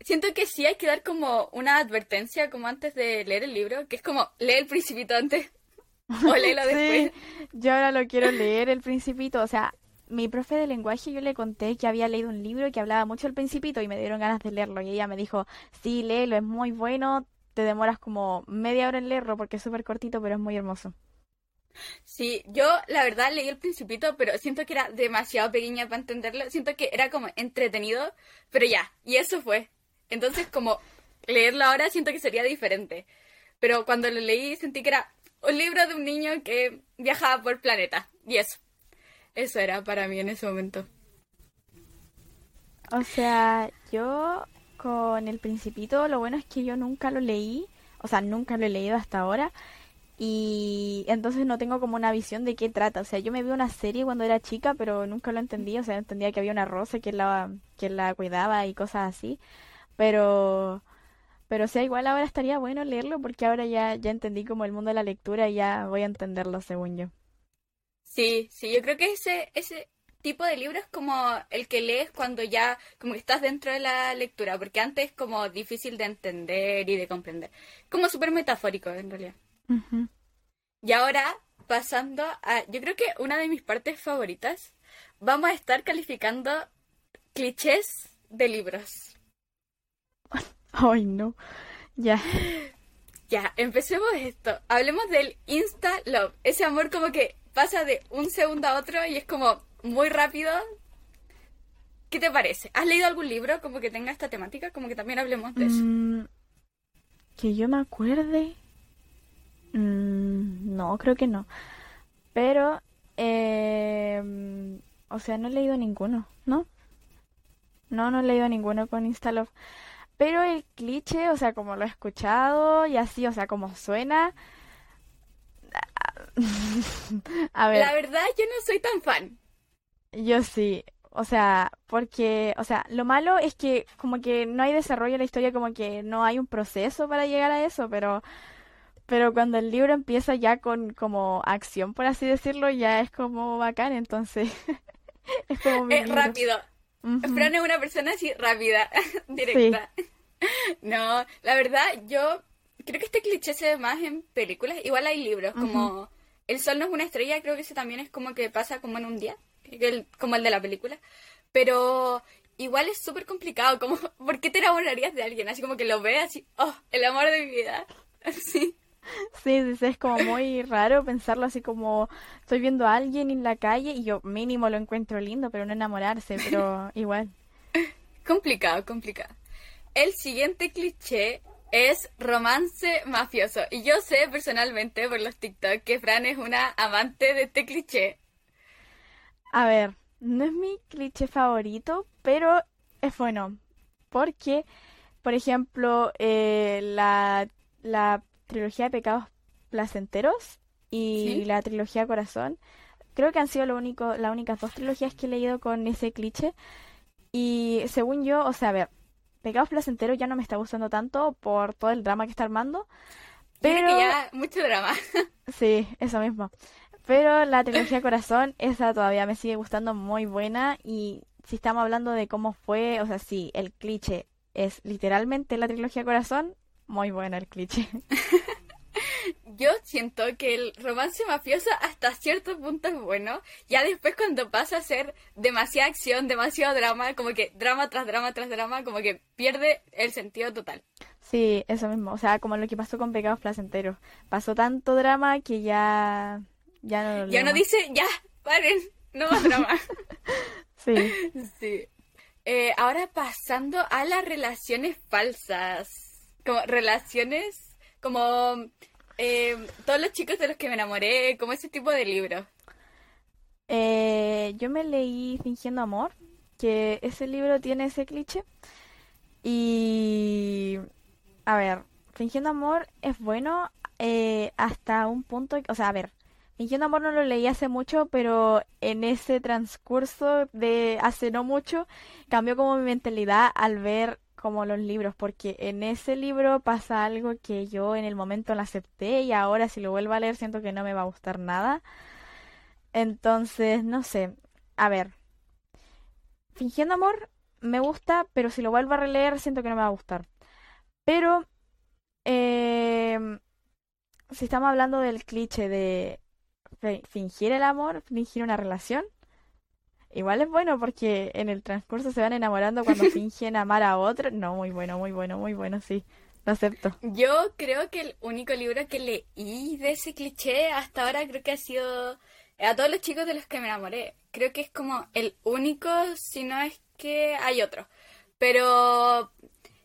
siento que sí hay que dar como una advertencia como antes de leer el libro, que es como lee el principito antes o léelo después. Sí, yo ahora lo quiero leer, El Principito. O sea, mi profe de lenguaje yo le conté que había leído un libro que hablaba mucho del Principito y me dieron ganas de leerlo. Y ella me dijo, sí, léelo, es muy bueno. Te demoras como media hora en leerlo porque es súper cortito, pero es muy hermoso. Sí, yo la verdad leí el Principito, pero siento que era demasiado pequeña para entenderlo. Siento que era como entretenido, pero ya, y eso fue. Entonces, como leerlo ahora siento que sería diferente. Pero cuando lo leí sentí que era un libro de un niño que viajaba por planeta. Y eso. Eso era para mí en ese momento. O sea, yo con El Principito, lo bueno es que yo nunca lo leí, o sea, nunca lo he leído hasta ahora, y entonces no tengo como una visión de qué trata. O sea, yo me vi una serie cuando era chica, pero nunca lo entendí, o sea, entendía que había una rosa que la, que la cuidaba y cosas así, pero, pero o sea, igual ahora estaría bueno leerlo porque ahora ya, ya entendí como el mundo de la lectura y ya voy a entenderlo según yo. Sí, sí, yo creo que ese, ese tipo de libro es como el que lees cuando ya como que estás dentro de la lectura, porque antes es como difícil de entender y de comprender. Como súper metafórico en realidad. Y ahora, pasando a, yo creo que una de mis partes favoritas, vamos a estar calificando clichés de libros. Ay, no. Ya. Ya, empecemos esto. Hablemos del Insta Love. Ese amor como que pasa de un segundo a otro y es como muy rápido. ¿Qué te parece? ¿Has leído algún libro como que tenga esta temática? Como que también hablemos de eso. Mm, que yo me acuerde. Mm, no, creo que no. Pero, eh, o sea, no he leído ninguno, ¿no? No, no he leído ninguno con Instalove. Pero el cliché, o sea, como lo he escuchado y así, o sea, como suena. A ver, La verdad, yo no soy tan fan. yo sí. O sea, porque, o sea, lo malo es que como que no hay desarrollo en la historia, como que no hay un proceso para llegar a eso, pero, pero cuando el libro empieza ya con como acción, por así decirlo, ya es como bacán, entonces es como libro. rápido. Ujú. Fran es una persona así rápida, directa. No, la verdad, yo creo que este cliché se ve más en películas. Igual hay libros, como El sol no es una estrella, creo que ese también es como que pasa como en un día, el- como el de la película. Pero igual es súper complicado, como, ¿por qué te enamorarías de alguien? Así como que lo veas así, oh, el amor de mi vida. Así. Sí, sí, sí, es como muy raro pensarlo así como estoy viendo a alguien en la calle y yo mínimo lo encuentro lindo, pero no enamorarse, pero igual. Complicado, complicado. El siguiente cliché es romance mafioso. Y yo sé personalmente por los TikTok que Fran es una amante de este cliché. A ver, no es mi cliché favorito, pero es bueno. Porque, por ejemplo, eh, la, la trilogía de Pecados Placenteros y ¿Sí? la trilogía Corazón, creo que han sido lo único, las únicas dos trilogías que he leído con ese cliché. Y según yo, o sea, a ver, Pecados Placenteros ya no me está gustando tanto por todo el drama que está armando. Creo Pero que ya mucho drama. Sí, eso mismo. Pero la trilogía Corazón, esa todavía me sigue gustando muy buena. Y si estamos hablando de cómo fue, o sea, sí, el cliché es literalmente la trilogía Corazón, muy buena el cliché. Yo siento que el romance mafioso hasta cierto punto es bueno. Ya después cuando pasa a ser demasiada acción, demasiado drama, como que drama tras drama tras drama, como que pierde el sentido total. Sí, eso mismo. O sea, como lo que pasó con Pecados Placenteros. Pasó tanto drama que ya, ya no lo Ya no dice, ya, paren, no más drama. Sí. Sí. Eh, ahora pasando a las relaciones falsas. Como relaciones, como eh, todos los chicos de los que me enamoré, como ese tipo de libros. Eh, yo me leí Fingiendo Amor, que ese libro tiene ese cliché. Y, a ver, Fingiendo Amor es bueno eh, hasta un punto, o sea, a ver, Fingiendo Amor no lo leí hace mucho, pero en ese transcurso de hace no mucho cambió como mi mentalidad al ver como los libros, porque en ese libro pasa algo que yo en el momento lo acepté y ahora si lo vuelvo a leer siento que no me va a gustar nada. Entonces, no sé. A ver, Fingiendo Amor me gusta, pero si lo vuelvo a releer siento que no me va a gustar. Pero, em, si estamos hablando del cliché de fi- fingir el amor, fingir una relación, igual es bueno porque en el transcurso se van enamorando cuando fingen amar a otro. No, muy bueno, muy bueno, muy bueno, sí. Lo acepto. Yo creo que el único libro que leí de ese cliché hasta ahora creo que ha sido A todos los chicos de los que me enamoré. Creo que es como el único, si no es que hay otro. Pero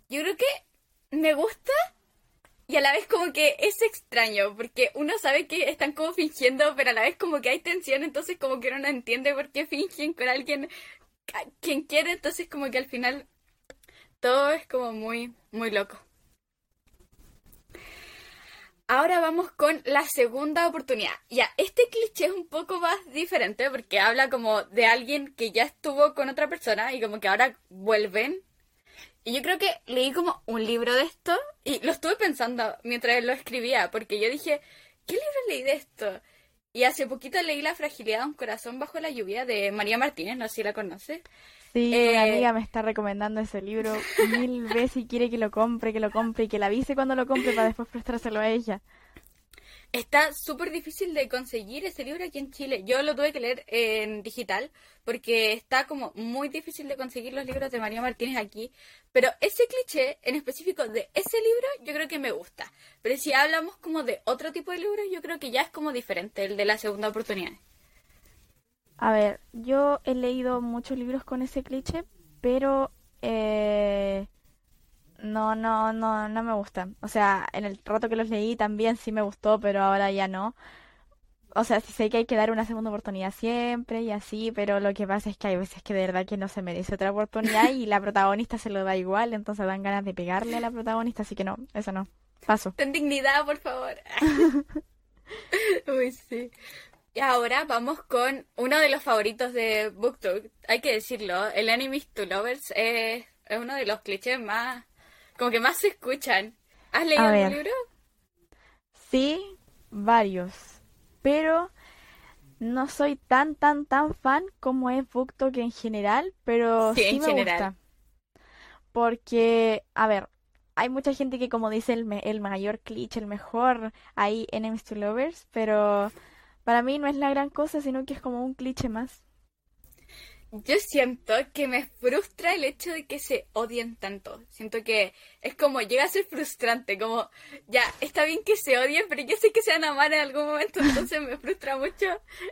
yo creo que me gusta y a la vez como que es extraño, porque uno sabe que están como fingiendo, pero a la vez como que hay tensión, entonces como que uno no entiende por qué fingen con alguien quien quiere, entonces como que al final todo es como muy, muy loco. Ahora vamos con la segunda oportunidad. Ya, este cliché es un poco más diferente porque habla como de alguien que ya estuvo con otra persona y como que ahora vuelven. Y yo creo que leí como un libro de esto y lo estuve pensando mientras lo escribía porque yo dije, ¿qué libro leí de esto? Y hace poquito leí La fragilidad de un corazón bajo la lluvia de María Martínez, no sé si la conoces. Sí, Eh, una amiga me está recomendando ese libro mil veces y quiere que lo compre, que lo compre y que la avise cuando lo compre para después prestárselo a ella. Está súper difícil de conseguir ese libro aquí en Chile. Yo lo tuve que leer en digital porque está como muy difícil de conseguir los libros de María Martínez aquí. Pero ese cliché en específico de ese libro yo creo que me gusta. Pero si hablamos como de otro tipo de libros yo creo que ya es como diferente el de la segunda oportunidad. A ver, yo he leído muchos libros con ese cliché, pero eh, no, no, no, no me gustan. O sea, en el rato que los leí también sí me gustó, pero ahora ya no. O sea, sí sé que hay que dar una segunda oportunidad siempre y así, pero lo que pasa es que hay veces que de verdad que no se merece otra oportunidad y la protagonista se lo da igual, entonces dan ganas de pegarle a la protagonista, así que no, eso no. Paso. Ten dignidad, por favor. Uy, sí. Y ahora vamos con uno de los favoritos de BookTok. Hay que decirlo, el Enemies to Lovers es, es uno de los clichés más, como que más se escuchan. ¿Has leído algún ver. libro? Sí, varios, pero no soy tan, tan, tan fan como es BookTok en general, pero Sí, sí en me general. gusta. Porque, a ver, hay mucha gente que como dice el, me- el mayor cliché, el mejor, hay enemies to lovers, pero para mí no es la gran cosa, sino que es como un cliché más. Yo siento que me frustra el hecho de que se odien tanto. Siento que es como llega a ser frustrante, como ya está bien que se odien, pero yo sé que se van a amar en algún momento, entonces me frustra mucho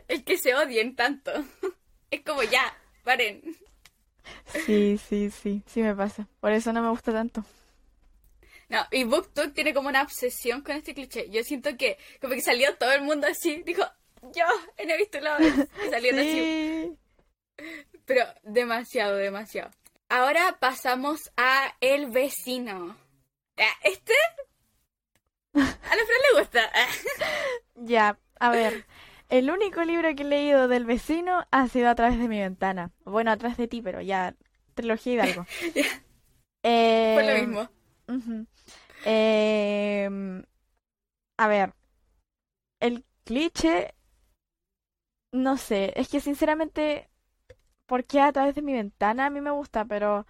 el que se odien tanto. Es como ya, paren. Sí, sí, sí, sí me pasa. Por eso no me gusta tanto. No, y BookTok tiene como una obsesión con este cliché. Yo siento que como que salió todo el mundo así, dijo, yo he visto la y salieron así. Pero demasiado, demasiado. Ahora pasamos a El vecino. Ah, Este a la Fran le gusta. Ya, a ver. El único libro que he leído del vecino ha sido a través de mi ventana. Bueno, a través de ti, pero ya, trilogía y algo. Fue lo Eh, mismo. Em, a ver, el cliché, no sé, es que sinceramente, ¿por qué a través de mi ventana? A mí me gusta, pero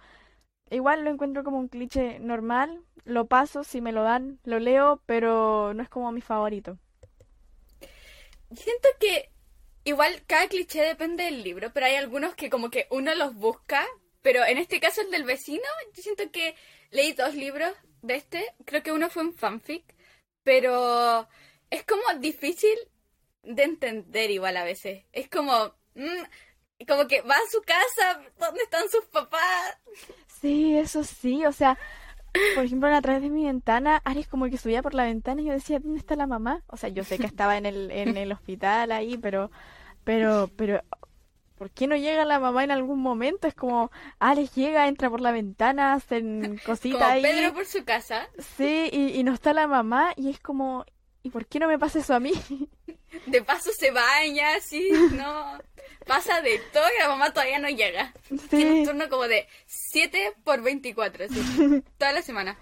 igual lo encuentro como un cliché normal, lo paso, si me lo dan, lo leo, pero no es como mi favorito. Siento que igual cada cliché depende del libro, pero hay algunos que como que uno los busca, pero en este caso el del vecino, yo siento que leí dos libros de este, creo que uno fue en fanfic, pero es como difícil de entender igual a veces. Es como, mm, como que va a su casa, ¿dónde están sus papás? Sí, eso sí, o sea, por ejemplo, a través de mi ventana, Aries como que subía por la ventana y yo decía, ¿dónde está la mamá? O sea, yo sé que estaba en el, en el hospital ahí, pero, pero, pero, ¿por qué no llega la mamá en algún momento? Es como, Aries llega, entra por la ventana, hacen cositas Como ahí, Pedro por su casa. sí, y, y no está la mamá, y es como, ¿y por qué no me pasa eso a mí? De paso se baña, así, no. Pasa de todo y la mamá todavía no llega. Tiene un turno como de 7 por 24, así, toda la semana.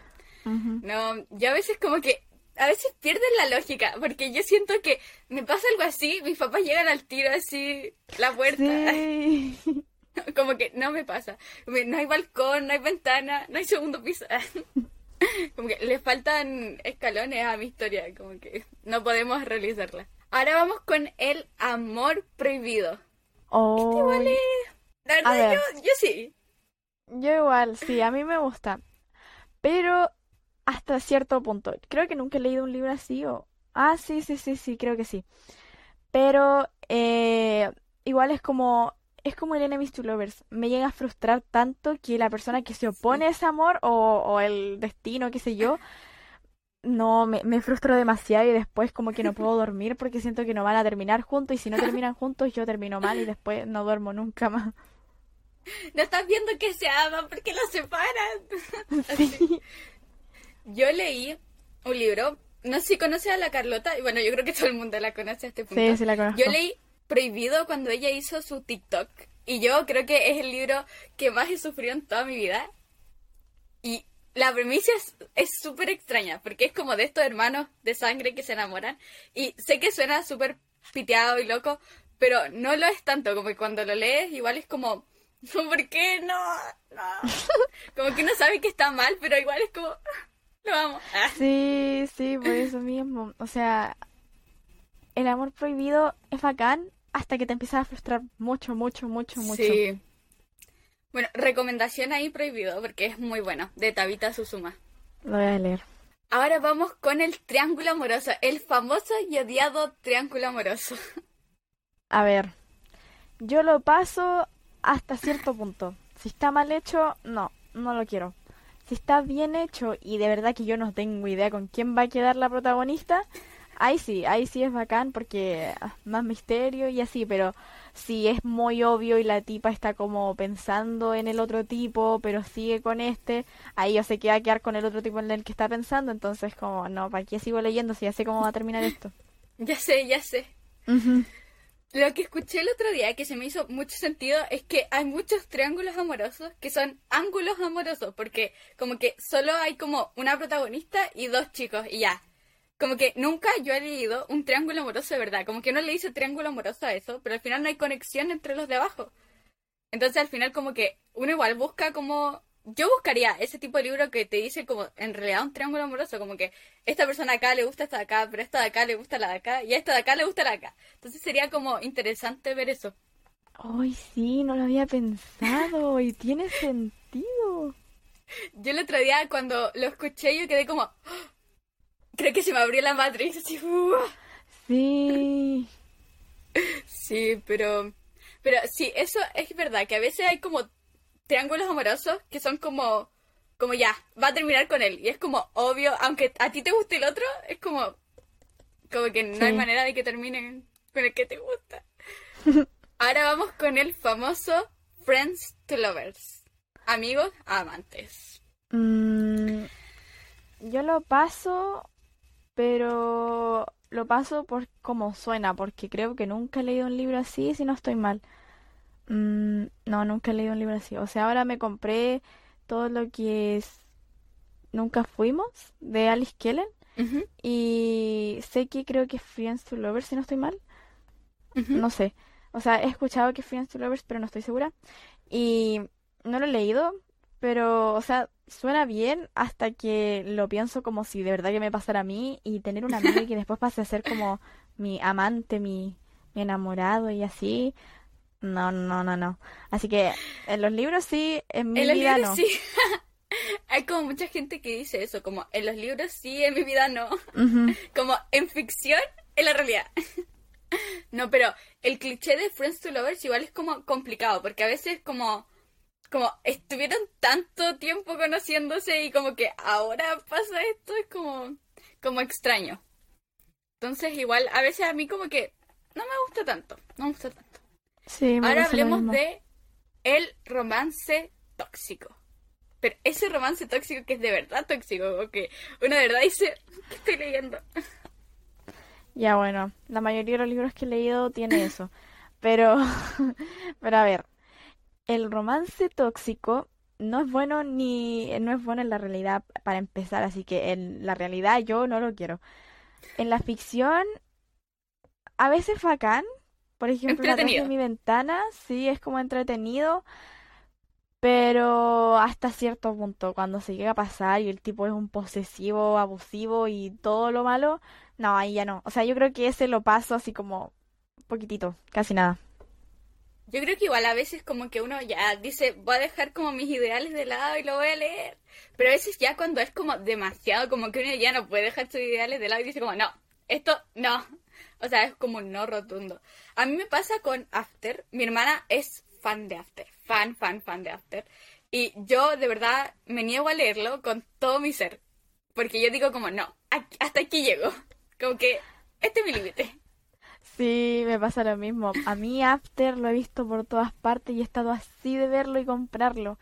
No, yo a veces como que, a veces pierden la lógica, porque yo siento que me pasa algo así, mis papás llegan al tiro así, la puerta, Sí. como que no me pasa. No hay balcón, no hay ventana, no hay segundo piso. Como que le faltan escalones a mi historia, como que no podemos realizarla. Ahora vamos con el amor prohibido. Oh, La A verdad, ver. yo, yo sí. Yo igual, sí, a mí me gusta. Pero hasta cierto punto. Creo que nunca he leído un libro así o... Ah, sí, sí, sí, sí, creo que sí. Pero eh, igual es como... Es como el Enemies to Lovers. Me llega a frustrar tanto que la persona que se opone a ese amor o, o el destino, qué sé yo, no, me, me frustro demasiado y después como que no puedo dormir porque siento que no van a terminar juntos y si no terminan juntos yo termino mal y después no duermo nunca más. No estás viendo que se aman porque los separan. Sí. Yo leí un libro, no sé si conoces a la Carlota, y bueno, yo creo que todo el mundo la conoce a este punto. Sí, sí la conozco. Yo leí Prohibido cuando ella hizo su TikTok, y yo creo que es el libro que más he sufrido en toda mi vida. Y la premisa es- es súper extraña, porque es como de estos hermanos de sangre que se enamoran, y sé que suena súper piteado y loco, pero no lo es tanto, como que cuando lo lees igual es como, ¿por qué no? No. Como que uno sabe que está mal, pero igual es como, lo amo. Ah. Sí, sí, por eso mismo. O sea, el amor prohibido es bacán hasta que te empiezas a frustrar mucho, mucho, mucho, mucho. Sí. Bueno, recomendación ahí prohibido porque es muy bueno, de Tabita Susuma. Lo voy a leer. Ahora vamos con el triángulo amoroso, el famoso y odiado triángulo amoroso. A ver, yo lo paso hasta cierto punto. Si está mal hecho, no, no lo quiero. Si está bien hecho y de verdad que yo no tengo idea con quién va a quedar la protagonista, ahí sí, ahí sí es bacán porque ah, más misterio y así, pero si es muy obvio y la tipa está como pensando en el otro tipo, pero sigue con este, ahí yo sé que va a quedar con el otro tipo en el que está pensando, entonces como, no, ¿para qué sigo leyendo si ya sé cómo va a terminar esto? Ya sé, ya sé. Lo que escuché el otro día que se me hizo mucho sentido es que hay muchos triángulos amorosos que son ángulos amorosos, porque como que solo hay como una protagonista y dos chicos y ya. Como que nunca yo he leído un triángulo amoroso de verdad, como que no le hice triángulo amoroso a eso, pero al final no hay conexión entre los de abajo. Entonces al final como que uno igual busca como yo buscaría ese tipo de libro que te dice como en realidad un triángulo amoroso, como que esta persona acá le gusta esta de acá, pero esta de acá le gusta la de acá, y a esta de acá le gusta la de acá. Entonces sería como interesante ver eso. Ay, sí, no lo había pensado y tiene sentido. Yo el otro día cuando lo escuché yo quedé como. Creo que se me abrió la matriz, así, ¡uah! Sí. Sí, pero, pero sí, eso es verdad, que a veces hay como triángulos amorosos que son como, como ya, va a terminar con él. Y es como obvio, aunque a ti te guste el otro, es como, como que no hay manera de que terminen con el que te gusta. Ahora vamos con el famoso Friends to Lovers. Amigos a amantes. Mm, yo lo paso, pero lo paso por cómo suena, porque creo que nunca he leído un libro así, si no estoy mal. Mm, no, nunca he leído un libro así. O sea, ahora me compré todo lo que es Nunca Fuimos, de Alice Kellen, y sé que creo que es Friends to Lovers, si no estoy mal. No sé. O sea, he escuchado que es Friends to Lovers, pero no estoy segura. Y no lo he leído, pero, o sea, suena bien hasta que lo pienso como si de verdad que me pasara a mí y tener una amiga que después pase a ser como mi amante, mi, mi enamorado y así. No, no, no, no. Así que en los libros sí, en mi En los vida libros no. sí. Hay como mucha gente que dice eso, como en los libros sí, en mi vida no. Como en ficción, en la realidad. No, pero el cliché de Friends to Lovers igual es como complicado, porque a veces como, como estuvieron tanto tiempo conociéndose y como que ahora pasa esto, es como, como extraño. Entonces igual a veces a mí como que no me gusta tanto, no me gusta tanto. Sí, me Ahora hablemos de el romance tóxico. Pero ese romance tóxico que es de verdad tóxico, o que uno de verdad dice, ¿qué estoy leyendo? Ya bueno, la mayoría de los libros que he leído tiene eso. Pero, pero a ver, el romance tóxico no es bueno ni no es bueno en la realidad para empezar, así que en la realidad yo no lo quiero. En la ficción, a veces bacán, por ejemplo, La de mi ventana, sí, es como entretenido, pero hasta cierto punto, cuando se llega a pasar y el tipo es un posesivo, abusivo y todo lo malo, no, ahí ya no. O sea, yo creo que ese lo paso así como poquitito, casi nada. Yo creo que igual a veces como que uno ya dice, voy a dejar como mis ideales de lado y lo voy a leer. Pero a veces ya cuando es como demasiado, como que uno ya no puede dejar sus ideales de lado y dice como, no, esto no. O sea, es como un no rotundo. A mí me pasa con After. Mi hermana es fan de After. Fan, fan, fan de After. Y yo de verdad me niego a leerlo con todo mi ser. Porque yo digo como, no, hasta aquí llego. Como que este es mi límite. Sí, me pasa lo mismo. A mí After lo he visto por todas partes y he estado así de verlo y comprarlo.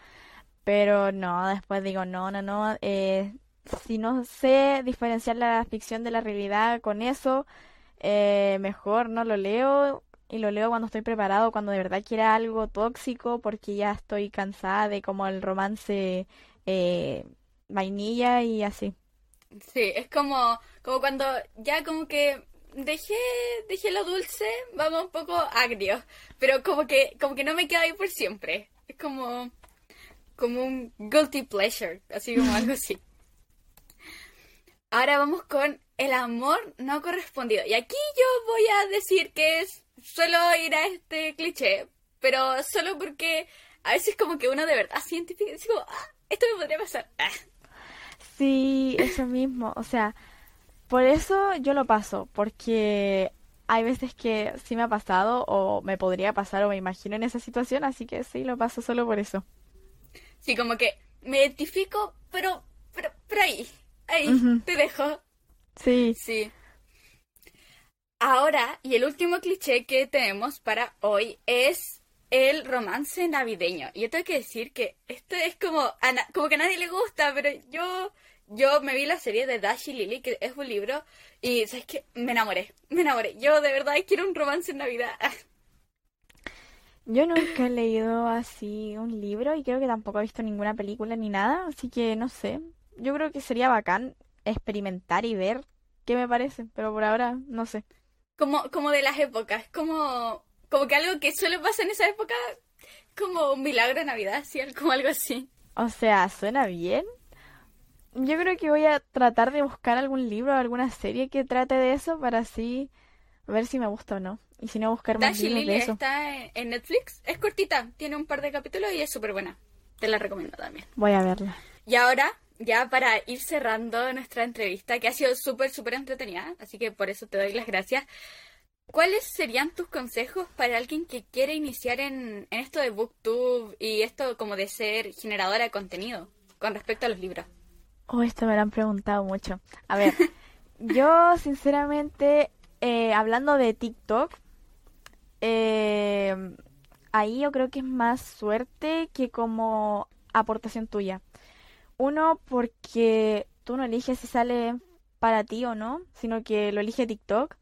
Pero no, después digo, no, no, no. eh, si no sé diferenciar la ficción de la realidad con eso, eh, mejor no lo leo. Y lo leo cuando estoy preparado, cuando de verdad quiera algo tóxico, porque ya estoy cansada de como el romance eh, vainilla y así. Sí, es como, como cuando ya como que dejé, dejé lo dulce, vamos un poco agrio, pero como que, como que no me queda ahí por siempre. Es como, como un guilty pleasure, así como algo así. Ahora vamos con el amor no correspondido. Y aquí yo voy a decir que es, suelo ir a este cliché, pero solo porque a veces como que uno de verdad se identifica y dice como, ah, esto me podría pasar. Ah. Sí, eso mismo. O sea, por eso yo lo paso, porque hay veces que sí me ha pasado o me podría pasar o me imagino en esa situación, así que sí, lo paso solo por eso. Sí, como que me identifico, pero, pero, pero ahí, ahí, te dejo. Sí, Sí. Ahora, y el último cliché que tenemos para hoy es el romance navideño. Y yo tengo que decir que esto es como, a como que a nadie le gusta, pero yo, yo me vi la serie de Dash y Lily, que es un libro, y sabes que me enamoré, me enamoré. Yo de verdad quiero un romance en Navidad. yo nunca he leído así un libro y creo que tampoco he visto ninguna película ni nada, así que no sé. Yo creo que sería bacán experimentar y ver qué me parece, pero por ahora no sé. Como, como de las épocas, como, como que algo que suele pasar en esa época, como un milagro de Navidad, ¿sí? como algo así. O sea, suena bien. Yo creo que voy a tratar de buscar algún libro o alguna serie que trate de eso para así ver si me gusta o no. Y si no, buscar más libros de eso. está en- en Netflix. Es cortita, tiene un par de capítulos y es súper buena. Te la recomiendo también. Voy a verla. Y ahora, ya para ir cerrando nuestra entrevista, que ha sido súper, súper entretenida, así que por eso te doy las gracias. ¿Cuáles serían tus consejos para alguien que quiere iniciar en, en esto de BookTube y esto como de ser generadora de contenido con respecto a los libros? Oh, esto me lo han preguntado mucho. A ver, yo sinceramente, eh, hablando de TikTok, eh, ahí yo creo que es más suerte que como aportación tuya. Uno, porque tú no eliges si sale para ti o no, sino que lo elige TikTok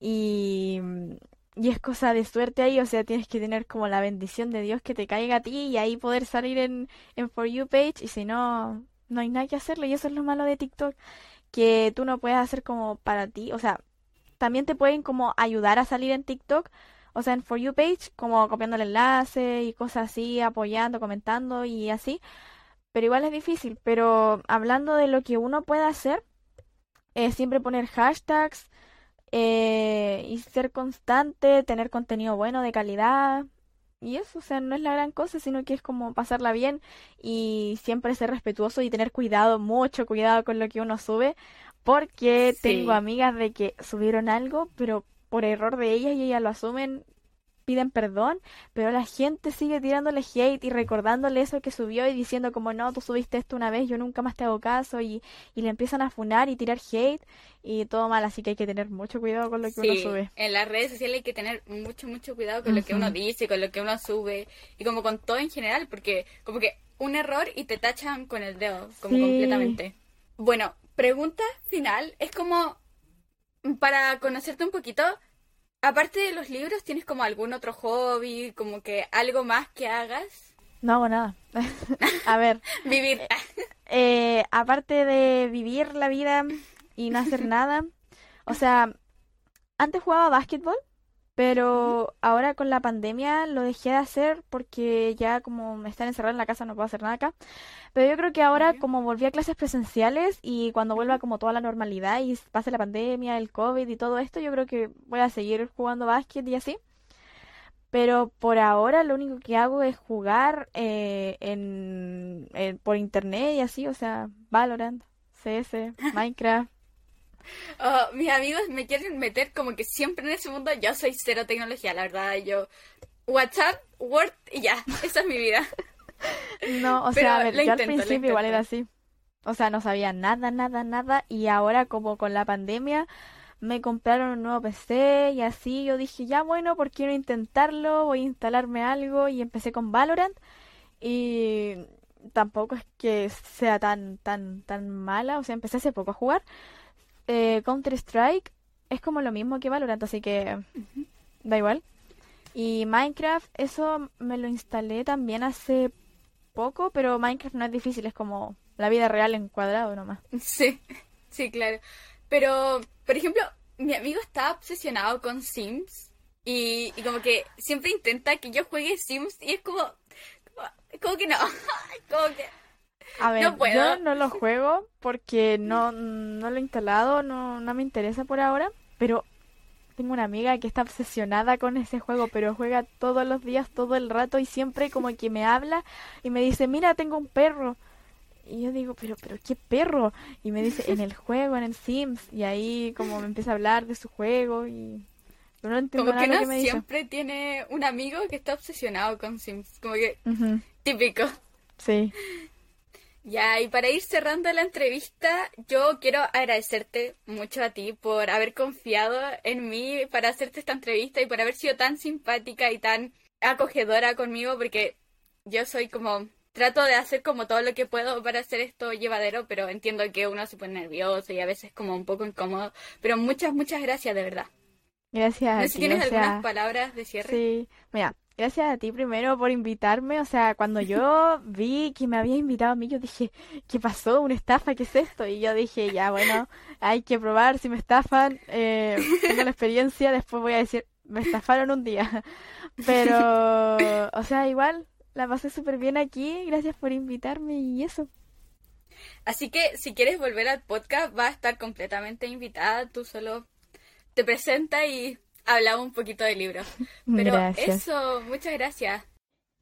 y, y es cosa de suerte ahí, o sea, tienes que tener como la bendición de Dios que te caiga a ti y ahí poder salir en, en For You page y si no, no hay nada que hacerle y eso es lo malo de TikTok, que tú no puedes hacer como para ti, o sea, también te pueden como ayudar a salir en TikTok, o sea, en For You page, como copiando el enlace y cosas así, apoyando, comentando y así, pero igual es difícil, pero hablando de lo que uno puede hacer, eh, siempre poner hashtags eh, y ser constante, tener contenido bueno, de calidad. Y eso, o sea, no es la gran cosa, sino que es como pasarla bien y siempre ser respetuoso y tener cuidado, mucho cuidado con lo que uno sube, porque Sí. tengo amigas de que subieron algo, pero por error de ellas y ellas lo asumen, piden perdón, pero la gente sigue tirándole hate y recordándole eso que subió y diciendo como no, tú subiste esto una vez, yo nunca más te hago caso y, y le empiezan a funar y tirar hate y todo mal, así que hay que tener mucho cuidado con lo que uno sube. en las redes sociales hay que tener mucho, mucho cuidado con lo que uno dice, con lo que uno sube y como con todo en general, porque como que un error y te tachan con el dedo, como Sí. completamente. Bueno, pregunta final, es como para conocerte un poquito, aparte de los libros, ¿tienes como algún otro hobby, como que algo más que hagas? No hago nada. A ver, Vivir. eh, aparte de vivir la vida y no hacer nada, o sea, antes jugaba básquetbol, pero ahora con la pandemia lo dejé de hacer porque ya como me están encerrados en la casa no puedo hacer nada acá. Pero yo creo que ahora como volví a clases presenciales y cuando vuelva como toda la normalidad y pase la pandemia, el COVID y todo esto, yo creo que voy a seguir jugando básquet y así. Pero por ahora lo único que hago es jugar eh, en, en- por internet y así, o sea, Valorant, CS, Minecraft. Oh, mis amigos me quieren meter como que siempre en ese mundo yo soy cero tecnología, la verdad, yo WhatsApp, Word y ya, esa es mi vida. No, o Pero sea, a ver, yo al intento, principio igual era así. O sea, no sabía nada, nada, nada. Y ahora como con la pandemia me compraron un nuevo PC y así yo dije, ya bueno, ¿por qué no intentarlo? Voy a instalarme algo y empecé con Valorant. Y tampoco es que sea tan, tan, tan mala. O sea, empecé hace poco a jugar. Eh, Counter-Strike es como lo mismo que Valorant, así que da igual. Y Minecraft, eso me lo instalé también hace poco, pero Minecraft no es difícil, es como la vida real en cuadrado nomás. Sí, sí, claro. Pero, por ejemplo, mi amigo está obsesionado con Sims y, y como que siempre intenta que yo juegue Sims y es como, como, como que no, como que... A ver, No puedo. yo no lo juego porque no, no lo he instalado, no, no me interesa por ahora, pero tengo una amiga que está obsesionada con ese juego, pero juega todos los días, todo el rato y siempre como que me habla y me dice, mira, tengo un perro. Y yo digo, pero, pero, ¿qué perro? Y me dice, en el juego, en el Sims. Y ahí como me empieza a hablar de su juego y... Pero no entiendo Como nada que me dice. siempre tiene un amigo que está obsesionado con Sims, como que típico. Sí. Ya, y para ir cerrando la entrevista, yo quiero agradecerte mucho a ti por haber confiado en mí para hacerte esta entrevista y por haber sido tan simpática y tan acogedora conmigo, porque yo soy como, trato de hacer como todo lo que puedo para hacer esto llevadero, pero entiendo que uno se pone nervioso y a veces como un poco incómodo, pero muchas, muchas gracias de verdad. Gracias No sé si ti, tienes o algunas palabras de cierre. Sí, mira, gracias a ti primero por invitarme. O sea, cuando yo vi que me había invitado a mí, yo dije, ¿qué pasó? ¿Una estafa? ¿Qué es esto? Y yo dije, ya, bueno, hay que probar si me estafan. Eh, tengo la experiencia, después voy a decir, me estafaron un día. Pero, o sea, igual, la pasé súper bien aquí. Gracias por invitarme y eso. Así que si quieres volver al podcast, va a estar completamente invitada. Tú solo te presentas y hablamos un poquito del libro. Pero Gracias. eso, muchas gracias.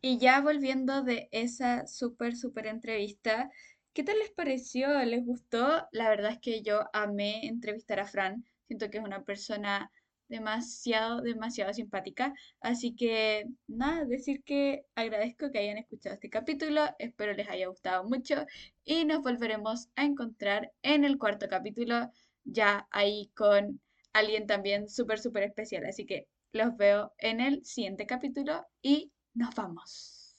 Y ya volviendo de esa súper, súper entrevista, ¿qué tal les pareció? ¿Les gustó? La verdad es que yo amé entrevistar a Fran. Siento que es una persona demasiado, demasiado simpática. Así que nada, decir que agradezco que hayan escuchado este capítulo. Espero les haya gustado mucho y nos volveremos a encontrar en el cuarto capítulo, ya ahí con alguien también súper, súper especial. Así que los veo en el siguiente capítulo y nos vamos.